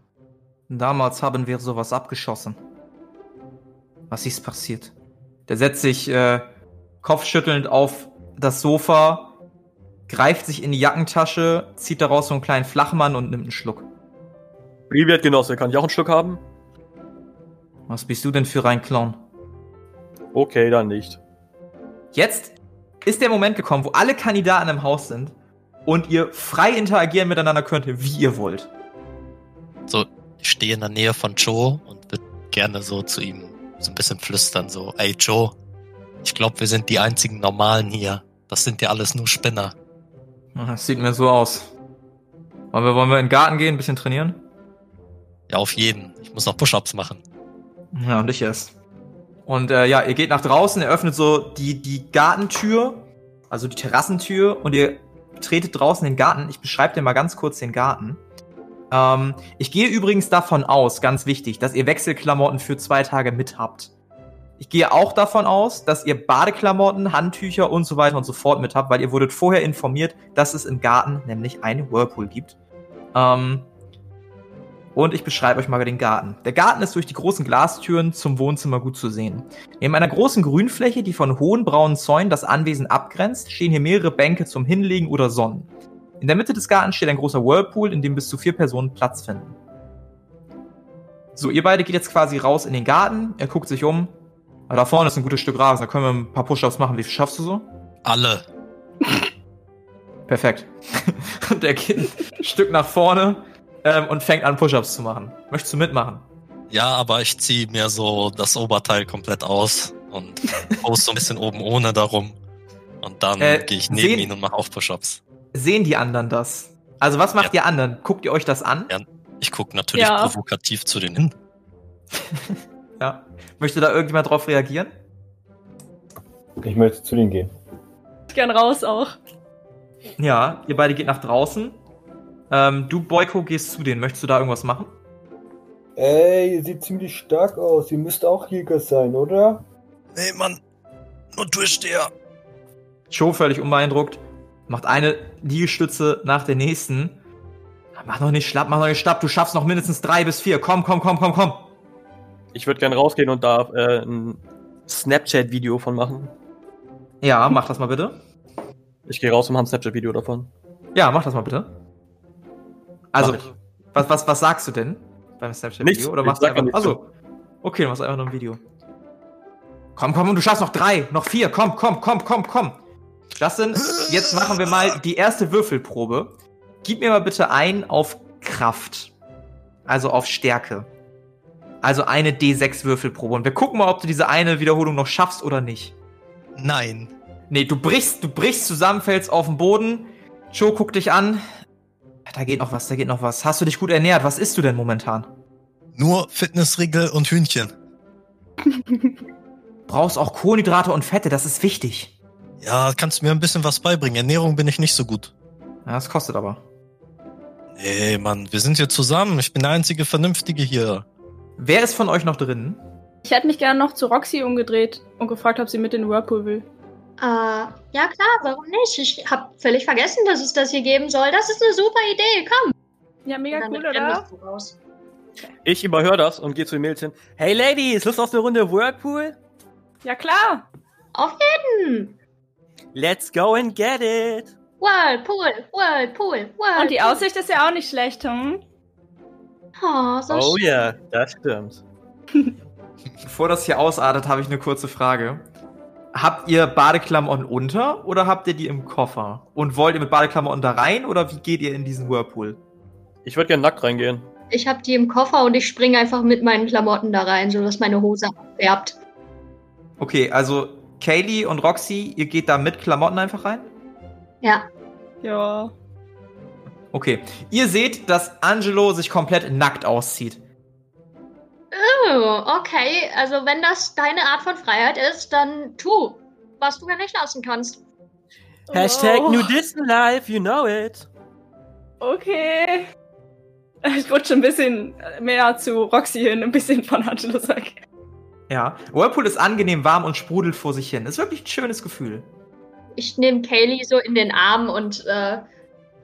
Damals haben wir sowas abgeschossen. Was ist passiert? Der setzt sich äh, kopfschüttelnd auf das Sofa, greift sich in die Jackentasche, zieht daraus so einen kleinen Flachmann und nimmt einen Schluck. Privet, Genosse, kann ich auch einen Schluck haben? Was bist du denn für ein Clown? Okay, dann nicht. Jetzt ist der Moment gekommen, wo alle Kandidaten im Haus sind und ihr frei interagieren miteinander könnt, wie ihr wollt. So, ich stehe in der Nähe von Joe und würde gerne so zu ihm so ein bisschen flüstern, so, ey Joe, ich glaube, wir sind die einzigen Normalen hier. Das sind ja alles nur Spinner. Das sieht mir so aus. Wollen wir, wollen wir in den Garten gehen, ein bisschen trainieren? Ja, auf jeden. Ich muss noch Push-Ups machen. Ja, und ich erst. Und äh, ja, ihr geht nach draußen, ihr öffnet so die, die Gartentür, also die Terrassentür, und ihr tretet draußen den Garten. Ich beschreibe dir mal ganz kurz den Garten. Ähm, ich gehe übrigens davon aus, ganz wichtig, dass ihr Wechselklamotten für zwei Tage mit habt. Ich gehe auch davon aus, dass ihr Badeklamotten, Handtücher und so weiter und so fort mit habt, weil ihr wurdet vorher informiert, dass es im Garten nämlich einen Whirlpool gibt. Ähm, und ich beschreibe euch mal den Garten. Der Garten ist durch die großen Glastüren zum Wohnzimmer gut zu sehen. Neben einer großen Grünfläche, die von hohen braunen Zäunen das Anwesen abgrenzt, stehen hier mehrere Bänke zum Hinlegen oder Sonnen. In der Mitte des Gartens steht ein großer Whirlpool, in dem bis zu vier Personen Platz finden. So, ihr beide geht jetzt quasi raus in den Garten, er guckt sich um. Ah, da vorne ist ein gutes Stück Rasen, da können wir ein paar Push-Ups machen. Wie viel schaffst du so? Alle. Perfekt. [laughs] Und er geht ein Stück nach vorne ähm, und fängt an, Push-Ups zu machen. Möchtest du mitmachen? Ja, aber ich ziehe mir so das Oberteil komplett aus und post so ein bisschen oben ohne darum. Und dann Äh, gehe ich neben sehen- ihn und mache auch Push-Ups. Sehen die anderen das? Also, was macht ihr anderen? Guckt ihr euch das an? Ja. Ich gucke natürlich Ja. provokativ zu denen hin. [laughs] Ja. Möchte da irgendjemand drauf reagieren? Ich möchte zu denen gehen. Ich gern raus auch. Ja, ihr beide geht nach draußen. Ähm, du, Boyko, gehst zu denen. Möchtest du da irgendwas machen? Ey, ihr seht ziemlich stark aus. Ihr müsst auch Jäger sein, oder? Nee, Mann. Nur Durchsteher. Joe völlig unbeeindruckt. Macht eine Liegestütze nach der nächsten. Mach noch nicht schlapp, mach noch nicht schlapp. Du schaffst noch mindestens drei bis vier. Komm, komm, komm, komm, komm. Ich würde gerne rausgehen und da äh, ein Snapchat-Video von machen. Ja, mach das mal bitte. Ich gehe raus und mache ein Snapchat-Video davon. Ja, mach das mal bitte. Also, was, was, was sagst du denn beim Snapchat-Video? Oder machst du einfach. Also, okay, du machst einfach nur ein Video. Komm, komm, du schaffst noch drei, noch vier. Komm, komm, komm, komm, komm. Justin, jetzt machen wir mal die erste Würfelprobe. Gib mir mal bitte ein auf Kraft. Also auf Stärke. Also eine D6-Würfelprobe. Und wir gucken mal, ob du diese eine Wiederholung noch schaffst oder nicht. Nein. Nee, du brichst, du brichst zusammen, fällst auf den Boden. Joe, guck dich an. Da geht noch was, da geht noch was. Hast du dich gut ernährt? Was isst du denn momentan? Nur Fitnessriegel und Hühnchen. [laughs] Brauchst auch Kohlenhydrate und Fette, das ist wichtig. Ja, kannst du mir ein bisschen was beibringen. Ernährung bin ich nicht so gut. Ja, das kostet aber. Nee, Mann, wir sind hier zusammen. Ich bin der einzige Vernünftige hier. Wer ist von euch noch drin? Ich hätte mich gerne noch zu Roxy umgedreht und gefragt, ob sie mit in den Whirlpool will. Äh, ja klar, warum nicht? Ich habe völlig vergessen, dass es das hier geben soll. Das ist eine super Idee, komm. Ja, mega cool, oder? raus. Ich überhöre das und gehe zu den Mädchen. Hey Ladies, Lust auf eine Runde Whirlpool? Ja, klar. Auf jeden! Let's go and get it! Whirlpool, Whirlpool, Whirlpool. Und die Aussicht ist ja auch nicht schlecht, hm? Oh, so Oh schön. ja, das stimmt. [laughs] Bevor das hier ausartet, habe ich eine kurze Frage. Habt ihr Badeklamotten unter oder habt ihr die im Koffer? Und wollt ihr mit Badeklamotten da rein oder wie geht ihr in diesen Whirlpool? Ich würde gerne nackt reingehen. Ich habe die im Koffer und ich springe einfach mit meinen Klamotten da rein, sodass meine Hose abfärbt. Okay, also Kaylee und Roxy, ihr geht da mit Klamotten einfach rein? Ja. Ja. Okay. Ihr seht, dass Angelo sich komplett nackt auszieht. Oh, okay. Also wenn das deine Art von Freiheit ist, dann tu, was du gar nicht lassen kannst. Hashtag Oh, Nudisten Life, you know it. Okay. Ich rutsche ein bisschen mehr zu Roxy hin, ein bisschen von Angelos weg. Ja. Whirlpool ist angenehm warm und sprudelt vor sich hin. Ist wirklich ein schönes Gefühl. Ich nehme Kaylee so in den Arm und äh,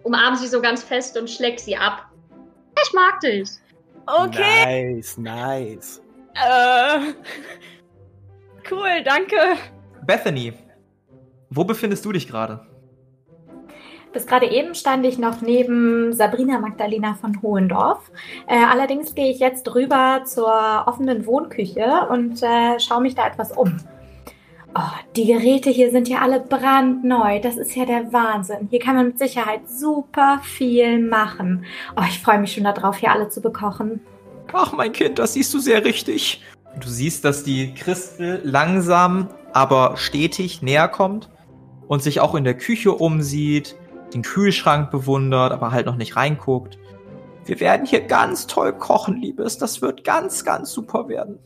umarme sie so ganz fest und schleck sie ab. Ich mag dich. Okay. Nice, nice. Äh, cool, danke. Bethany, wo befindest du dich gerade? Bis gerade eben stand ich noch neben Sabrina Magdalena von Hohendorf. Äh, allerdings gehe ich jetzt rüber zur offenen Wohnküche und äh, schaue mich da etwas um. Oh, die Geräte hier sind ja alle brandneu. Das ist ja der Wahnsinn. Hier kann man mit Sicherheit super viel machen. Oh, ich freue mich schon darauf, hier alle zu bekochen. Ach, mein Kind, das siehst du sehr richtig. Du siehst, dass die Christel langsam, aber stetig näher kommt und sich auch in der Küche umsieht, den Kühlschrank bewundert, aber halt noch nicht reinguckt. Wir werden hier ganz toll kochen, Liebes. Das wird ganz, ganz super werden.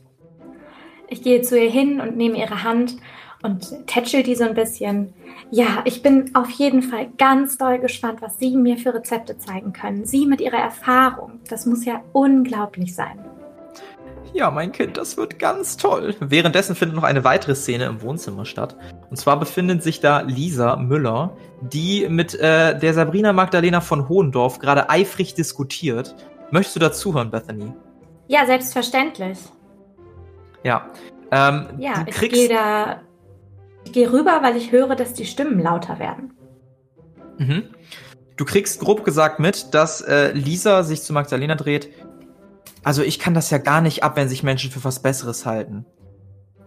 Ich gehe zu ihr hin und nehme ihre Hand und tätschel die so ein bisschen. Ja, ich bin auf jeden Fall ganz doll gespannt, was Sie mir für Rezepte zeigen können. Sie mit Ihrer Erfahrung. Das muss ja unglaublich sein. Ja, mein Kind, das wird ganz toll. Währenddessen findet noch eine weitere Szene im Wohnzimmer statt. Und zwar befindet sich da Lisa Müller, die mit äh, der Sabrina Magdalena von Hohendorf gerade eifrig diskutiert. Möchtest du dazuhören, Bethany? Ja, selbstverständlich. Ja. Ähm, Ja, ich gehe da. Ich gehe rüber, weil ich höre, dass die Stimmen lauter werden. Mhm. Du kriegst grob gesagt mit, dass äh, Lisa sich zu Magdalena dreht. Also ich kann das ja gar nicht ab, wenn sich Menschen für was Besseres halten.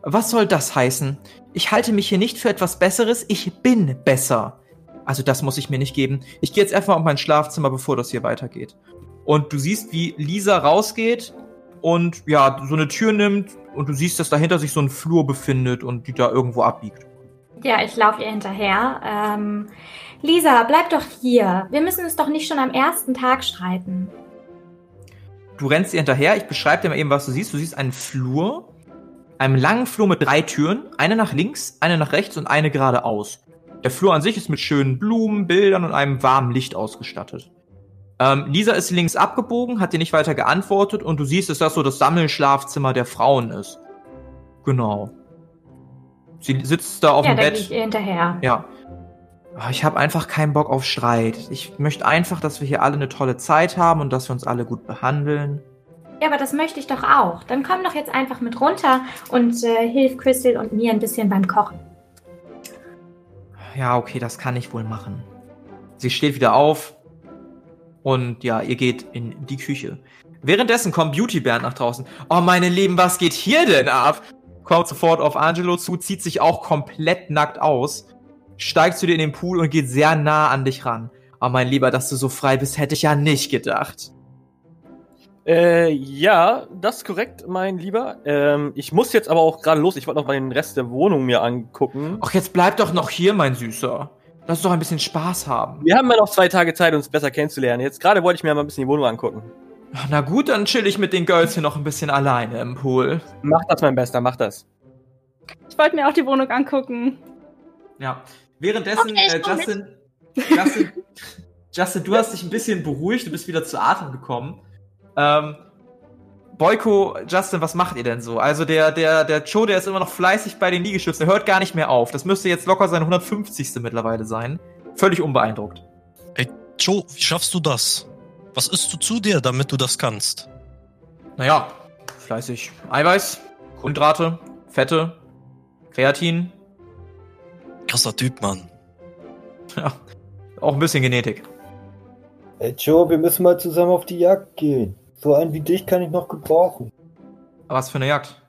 Was soll das heißen? Ich halte mich hier nicht für etwas Besseres, ich bin besser. Also das muss ich mir nicht geben. Ich gehe jetzt einfach auf mein Schlafzimmer, bevor das hier weitergeht. Und du siehst, wie Lisa rausgeht und ja, so eine Tür nimmt und du siehst, dass dahinter sich so ein Flur befindet und die da irgendwo abbiegt. Ja, ich laufe ihr hinterher. Ähm, Lisa, bleib doch hier. Wir müssen es doch nicht schon am ersten Tag streiten. Du rennst ihr hinterher, ich beschreibe dir mal eben, was du siehst. Du siehst einen Flur, einen langen Flur mit drei Türen, eine nach links, eine nach rechts und eine geradeaus. Der Flur an sich ist mit schönen Blumen, Bildern und einem warmen Licht ausgestattet. Ähm, Lisa ist links abgebogen, hat dir nicht weiter geantwortet und du siehst, dass das so das Sammelschlafzimmer der Frauen ist. Genau. Sie sitzt da auf ja, dem Bett. ich ihr hinterher. Ja. Ah, Ich habe einfach keinen Bock auf Streit. Ich möchte einfach, dass wir hier alle eine tolle Zeit haben und dass wir uns alle gut behandeln. Ja, aber das möchte ich doch auch. Dann komm doch jetzt einfach mit runter und äh, hilf Crystal und mir ein bisschen beim Kochen. Ja, okay, das kann ich wohl machen. Sie steht wieder auf und ja, ihr geht in die Küche. Währenddessen kommt Beauty Bernd nach draußen. Oh, meine Lieben, was geht hier denn ab? Kommt sofort auf Angelo zu, zieht sich auch komplett nackt aus, steigt zu dir in den Pool und geht sehr nah an dich ran. Oh, mein Lieber, dass du so frei bist, hätte ich ja nicht gedacht. Äh, ja, das ist korrekt, mein Lieber. Ähm, ich muss jetzt aber auch gerade los. Ich wollte noch mal den Rest der Wohnung mir angucken. Ach, jetzt bleib doch noch hier, mein Süßer. Lass uns doch ein bisschen Spaß haben. Wir haben ja noch zwei Tage Zeit, uns besser kennenzulernen. Jetzt gerade wollte ich mir mal ein bisschen die Wohnung angucken. Na gut, dann chill ich mit den Girls hier noch ein bisschen alleine im Pool. Mach das, mein Bester, mach das. Ich wollte mir auch die Wohnung angucken. Ja. Währenddessen, Okay, äh. Justin, Justin, [laughs] Justin, du hast dich ein bisschen beruhigt, du bist wieder zu Atem gekommen. Ähm, Boyko, Justin, was macht ihr denn so? Also der, der, der Joe, der ist immer noch fleißig bei den Liegestützen, der hört gar nicht mehr auf. Das müsste jetzt locker sein 150. mittlerweile sein. Völlig unbeeindruckt. Joe, wie schaffst du das? Was isst du zu dir, damit du das kannst? Naja, fleißig. Eiweiß, Kohlenhydrate, Fette, Kreatin, Krasser Typ, Mann. ja, auch ein bisschen Genetik. Ey Joe, wir müssen mal zusammen auf die Jagd gehen. So einen wie dich kann ich noch gebrauchen. Was für eine Jagd?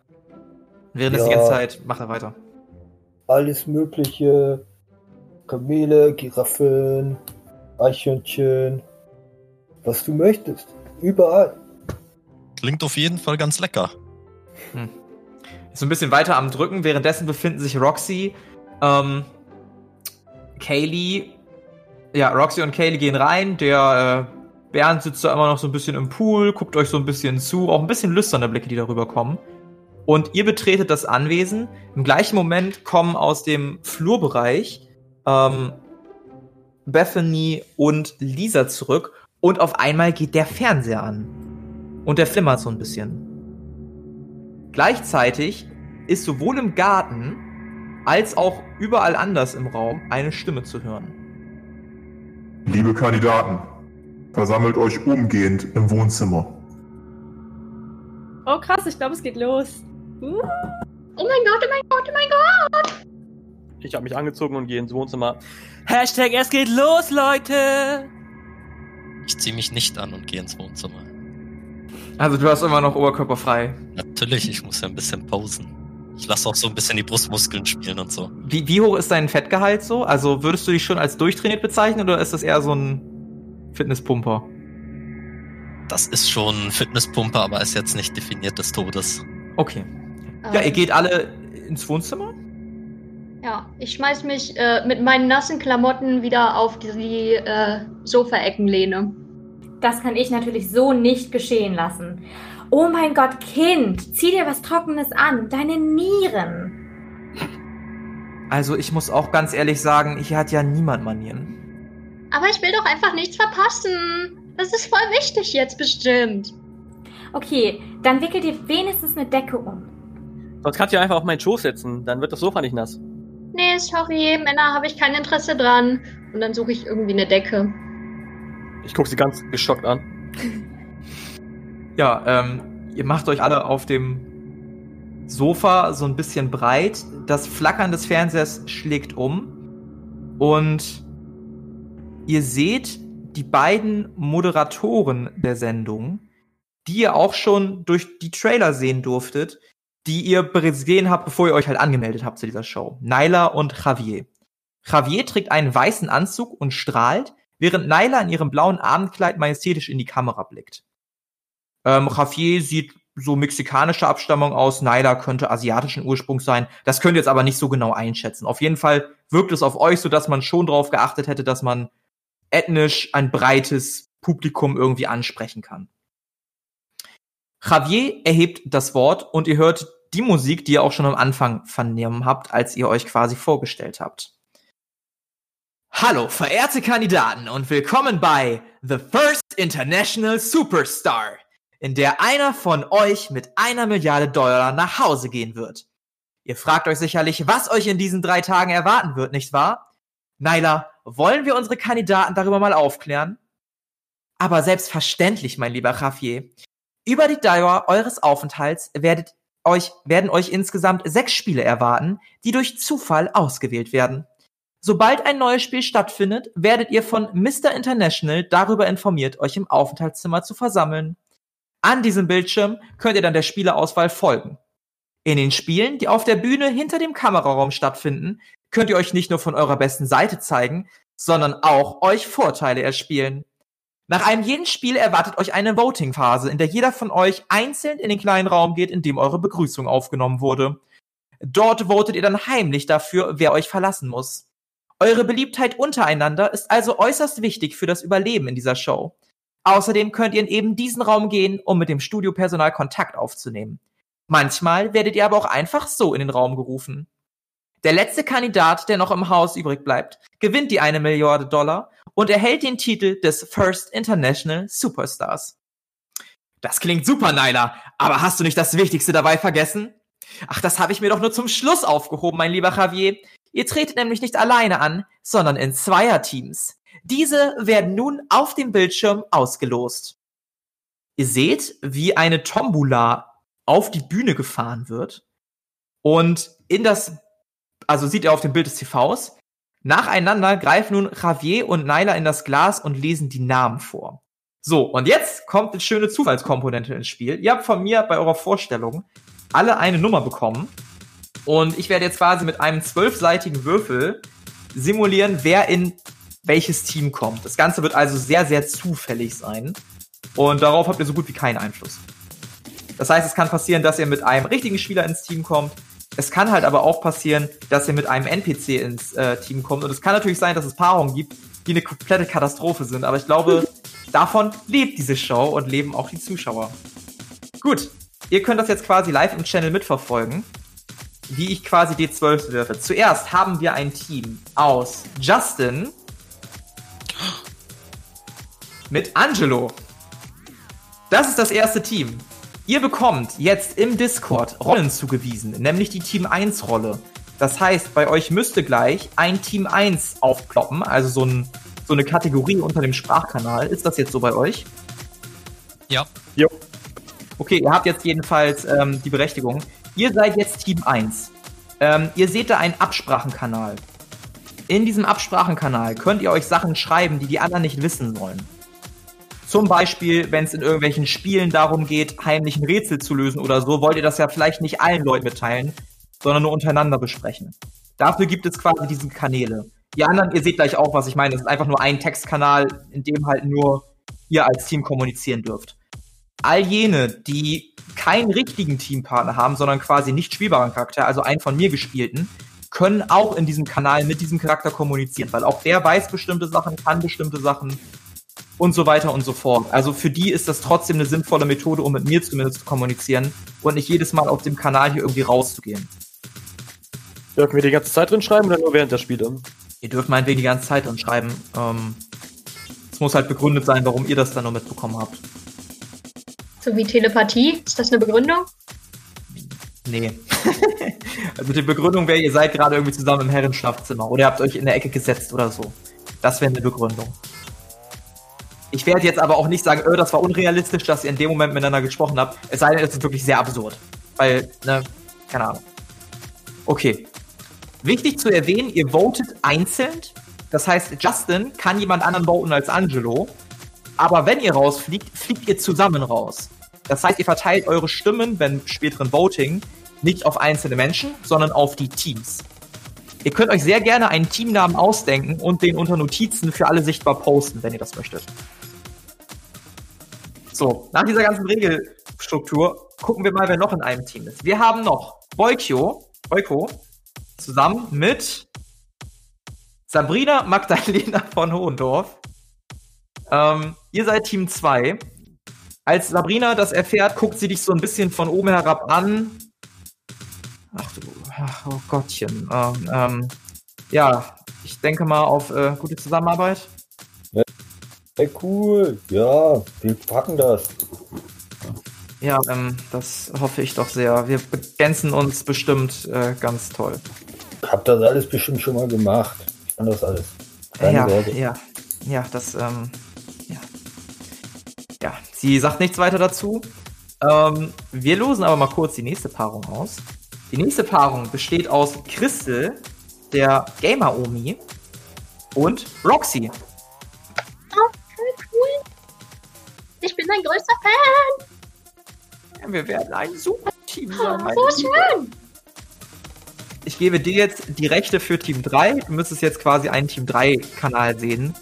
Während ja. Ja. die ganze Zeit macht er weiter. Alles mögliche. Kamele, Giraffen, Eichhörnchen. Was du möchtest. Überall. Klingt auf jeden Fall ganz lecker. Ist so ein bisschen weiter am Drücken. Währenddessen befinden sich Roxy, ähm, Kaylee. Ja, Roxy und Kaylee gehen rein. Der äh, Bernd sitzt da immer noch so ein bisschen im Pool, guckt euch so ein bisschen zu. Auch ein bisschen lüsterne Blicke, die darüber kommen. Und ihr betretet das Anwesen. Im gleichen Moment kommen aus dem Flurbereich ähm, Bethany und Lisa zurück. Und auf einmal geht der Fernseher an. Und der flimmert so ein bisschen. Gleichzeitig ist sowohl im Garten als auch überall anders im Raum eine Stimme zu hören. Liebe Kandidaten, versammelt euch umgehend im Wohnzimmer. Oh krass, ich glaube, es geht los. Uh, Oh mein Gott, oh mein Gott, oh mein Gott. Ich habe mich angezogen und gehe ins Wohnzimmer. Hashtag, es geht los, Leute! Ich ziehe mich nicht an und gehe ins Wohnzimmer. Also du hast immer noch oberkörperfrei. Natürlich, ich muss ja ein bisschen posen. Ich lasse auch so ein bisschen die Brustmuskeln spielen und so. Wie, wie hoch ist dein Fettgehalt so? Also würdest du dich schon als durchtrainiert bezeichnen oder ist das eher so ein Fitnesspumper? Das ist schon Fitnesspumper, aber ist jetzt nicht definiert des Todes. Okay. Ja, ihr geht alle ins Wohnzimmer? Ja, ich schmeiß mich äh, mit meinen nassen Klamotten wieder auf die äh, Sofaeckenlehne. Das kann ich natürlich so nicht geschehen lassen. Oh mein Gott, Kind, zieh dir was Trockenes an. Deine Nieren. Also ich muss auch ganz ehrlich sagen, hier hat ja niemand Manieren. Aber ich will doch einfach nichts verpassen. Das ist voll wichtig jetzt bestimmt. Okay, dann wickel dir wenigstens eine Decke um. Sonst kannst du ja einfach auf meinen Schoß setzen, dann wird das Sofa nicht nass. Nee, sorry, Männer habe ich kein Interesse dran. Und dann suche ich irgendwie eine Decke. Ich gucke sie ganz geschockt an. Ja, ähm, ihr macht euch alle auf dem Sofa so ein bisschen breit. Das Flackern des Fernsehers schlägt um. Und ihr seht die beiden Moderatoren der Sendung, die ihr auch schon durch die Trailer sehen durftet, die ihr gesehen habt, bevor ihr euch halt angemeldet habt zu dieser Show. Naila und Javier. Javier trägt einen weißen Anzug und strahlt, während Naila in ihrem blauen Abendkleid majestätisch in die Kamera blickt. Ähm, Javier sieht so mexikanische Abstammung aus, Naila könnte asiatischen Ursprungs sein. Das könnt ihr jetzt aber nicht so genau einschätzen. Auf jeden Fall wirkt es auf euch so, dass man schon darauf geachtet hätte, dass man ethnisch ein breites Publikum irgendwie ansprechen kann. Javier erhebt das Wort und ihr hört die Musik, die ihr auch schon am Anfang vernommen habt, als ihr euch quasi vorgestellt habt. Hallo, verehrte Kandidaten und willkommen bei The First International Superstar, in der einer von euch mit einer Milliarde Dollar nach Hause gehen wird. Ihr fragt euch sicherlich, was euch in diesen drei Tagen erwarten wird, nicht wahr? Naila, wollen wir unsere Kandidaten darüber mal aufklären? Aber selbstverständlich, mein lieber Javier. Über die Dauer eures Aufenthalts werdet euch, werden euch insgesamt sechs Spiele erwarten, die durch Zufall ausgewählt werden. Sobald ein neues Spiel stattfindet, werdet ihr von Mr. International darüber informiert, euch im Aufenthaltszimmer zu versammeln. An diesem Bildschirm könnt ihr dann der Spieleauswahl folgen. In den Spielen, die auf der Bühne hinter dem Kameraraum stattfinden, könnt ihr euch nicht nur von eurer besten Seite zeigen, sondern auch euch Vorteile erspielen. Nach einem jeden Spiel erwartet euch eine Voting-Phase, in der jeder von euch einzeln in den kleinen Raum geht, in dem eure Begrüßung aufgenommen wurde. Dort votet ihr dann heimlich dafür, wer euch verlassen muss. Eure Beliebtheit untereinander ist also äußerst wichtig für das Überleben in dieser Show. Außerdem könnt ihr in eben diesen Raum gehen, um mit dem Studiopersonal Kontakt aufzunehmen. Manchmal werdet ihr aber auch einfach so in den Raum gerufen. Der letzte Kandidat, der noch im Haus übrig bleibt, gewinnt die eine Milliarde Dollar und erhält den Titel des First International Superstars. Das klingt super, Naila, aber hast du nicht das Wichtigste dabei vergessen? Ach, das habe ich mir doch nur zum Schluss aufgehoben, mein lieber Javier. Ihr tretet nämlich nicht alleine an, sondern in Zweierteams. Diese werden nun auf dem Bildschirm ausgelost. Ihr seht, wie eine Tombola auf die Bühne gefahren wird und in das, also sieht ihr auf dem Bild des TVs, nacheinander greifen nun Javier und Naila in das Glas und lesen die Namen vor. So, und jetzt kommt eine schöne Zufallskomponente ins Spiel. Ihr habt von mir bei eurer Vorstellung alle eine Nummer bekommen. Und ich werde jetzt quasi mit einem zwölfseitigen Würfel simulieren, wer in welches Team kommt. Das Ganze wird also sehr, sehr zufällig sein. Und darauf habt ihr so gut wie keinen Einfluss. Das heißt, es kann passieren, dass ihr mit einem richtigen Spieler ins Team kommt. Es kann halt aber auch passieren, dass ihr mit einem NPC ins äh, Team kommt. Und es kann natürlich sein, dass es Paarungen gibt, die eine komplette Katastrophe sind. Aber ich glaube, [laughs] davon lebt diese Show und leben auch die Zuschauer. Gut, ihr könnt das jetzt quasi live im Channel mitverfolgen, wie ich quasi D12 würfe. Zuerst haben wir ein Team aus Justin [gasps] mit Angelo. Das ist das erste Team. Ihr bekommt jetzt im Discord Rollen zugewiesen, nämlich die Team 1 Rolle. Das heißt, bei euch müsste gleich ein Team 1 aufploppen, also so, ein, so eine Kategorie unter dem Sprachkanal. Ist das jetzt so bei euch? Ja. Jo. Okay, ihr habt jetzt jedenfalls ähm, die Berechtigung. Ihr seid jetzt Team 1. Ähm, ihr seht da einen Absprachenkanal. In diesem Absprachenkanal könnt ihr euch Sachen schreiben, die die anderen nicht wissen wollen. Zum Beispiel, wenn es in irgendwelchen Spielen darum geht, heimlich ein Rätsel zu lösen oder so, wollt ihr das ja vielleicht nicht allen Leuten mitteilen, sondern nur untereinander besprechen. Dafür gibt es quasi diese Kanäle. Die anderen, ihr seht gleich auch, was ich meine. Es ist einfach nur ein Textkanal, in dem halt nur ihr als Team kommunizieren dürft. All jene, die keinen richtigen Teampartner haben, sondern quasi nicht spielbaren Charakter, also einen von mir gespielten, können auch in diesem Kanal mit diesem Charakter kommunizieren, weil auch der weiß bestimmte Sachen, kann bestimmte Sachen und so weiter und so fort. Also für die ist das trotzdem eine sinnvolle Methode, um mit mir zumindest zu kommunizieren und nicht jedes Mal auf dem Kanal hier irgendwie rauszugehen. Dürfen wir die ganze Zeit drin schreiben oder nur während der Spiele? Ihr dürft meinetwegen die ganze Zeit drin schreiben. Ähm, es muss halt begründet sein, warum ihr das dann nur mitbekommen habt. So wie Telepathie? Ist das eine Begründung? Nee. [laughs] also die Begründung wäre, ihr seid gerade irgendwie zusammen im Herrenschlafzimmer oder ihr habt euch in der Ecke gesetzt oder so. Das wäre eine Begründung. Ich werde jetzt aber auch nicht sagen, öh, das war unrealistisch, dass ihr in dem Moment miteinander gesprochen habt. Es sei denn, es ist wirklich sehr absurd. Weil, ne, keine Ahnung. Okay. Wichtig zu erwähnen, ihr votet einzeln. Das heißt, Justin kann jemand anderen voten als Angelo. Aber wenn ihr rausfliegt, fliegt ihr zusammen raus. Das heißt, ihr verteilt eure Stimmen beim späteren Voting nicht auf einzelne Menschen, sondern auf die Teams. Ihr könnt euch sehr gerne einen Teamnamen ausdenken und den unter Notizen für alle sichtbar posten, wenn ihr das möchtet. So, nach dieser ganzen Regelstruktur gucken wir mal, wer noch in einem Team ist. Wir haben noch Boykio, Boyko, zusammen mit Sabrina Magdalena von Hohendorf. Ähm, ihr seid Team 2. Als Sabrina das erfährt, guckt sie dich so ein bisschen von oben herab an. Ach du, ach, oh Gottchen. Ähm, ähm, ja, ich denke mal auf äh, gute Zusammenarbeit. Hey, cool. Ja, wir packen das. Ja, ähm, das hoffe ich doch sehr. Wir ergänzen uns bestimmt äh, ganz toll. Hab das alles bestimmt schon mal gemacht. Ich kann das alles. Keine ja, Sorge. ja, ja, das, ähm, ja. Ja, sie sagt nichts weiter dazu. Ähm, wir losen aber mal kurz die nächste Paarung aus. Die nächste Paarung besteht aus Crystal, der Gamer-Omi, und Roxy. Ich bin dein größter Fan. Ja, wir werden ein super Team Oh, sein. meine so schön. Ich gebe dir jetzt die Rechte für Team 3. Du müsstest jetzt quasi einen Team 3-Kanal sehen.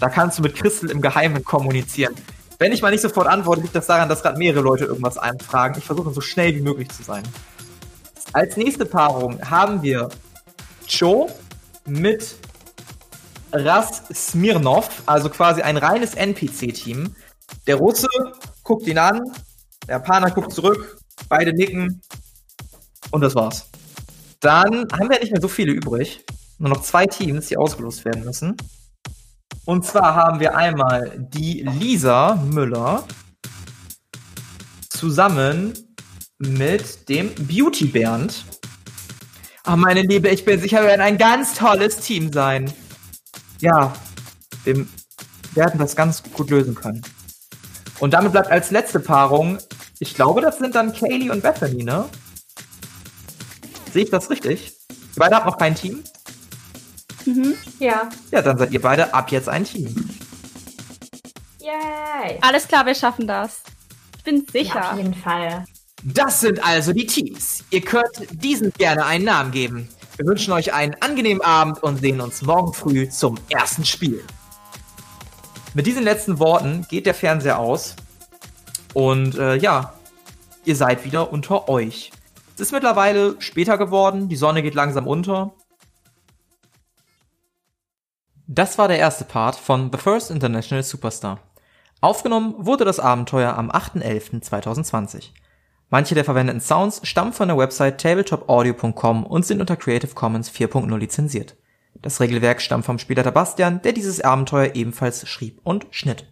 Da kannst du mit Crystal im Geheimen kommunizieren. Wenn ich mal nicht sofort antworte, liegt das daran, dass gerade mehrere Leute irgendwas einfragen. Ich versuche so schnell wie möglich zu sein. Als nächste Paarung haben wir Cho mit Ras Smirnov, also quasi ein reines NPC-Team. Der Russe guckt ihn an, der Japaner guckt zurück, beide nicken und das war's. Dann haben wir nicht mehr so viele übrig. Nur noch zwei Teams, die ausgelost werden müssen. Und zwar haben wir einmal die Lisa Müller zusammen mit dem Beauty Bernd. Ah, meine Liebe, ich bin sicher, wir werden ein ganz tolles Team sein. Ja, wir werden das ganz gut lösen können. Und damit bleibt als letzte Paarung, ich glaube, das sind dann Kaylee und Bethany, ne? Sehe ich das richtig? Ihr beide habt noch kein Team? Mhm. Ja. Ja, dann seid ihr beide ab jetzt ein Team. Yay! Alles klar, wir schaffen das. Ich bin sicher. Ja, auf jeden Fall. Das sind also die Teams. Ihr könnt diesen gerne einen Namen geben. Wir wünschen euch einen angenehmen Abend und sehen uns morgen früh zum ersten Spiel. Mit diesen letzten Worten geht der Fernseher aus. Und äh, ja, ihr seid wieder unter euch. Es ist mittlerweile später geworden, die Sonne geht langsam unter. Das war der erste Part von The First International Superstar. Aufgenommen wurde das Abenteuer am 8.11.2020. Manche der verwendeten Sounds stammen von der Website tabletopaudio.com und sind unter Creative Commons 4.0 lizenziert. Das Regelwerk stammt vom Spieler Bastian, der dieses Abenteuer ebenfalls schrieb und schnitt.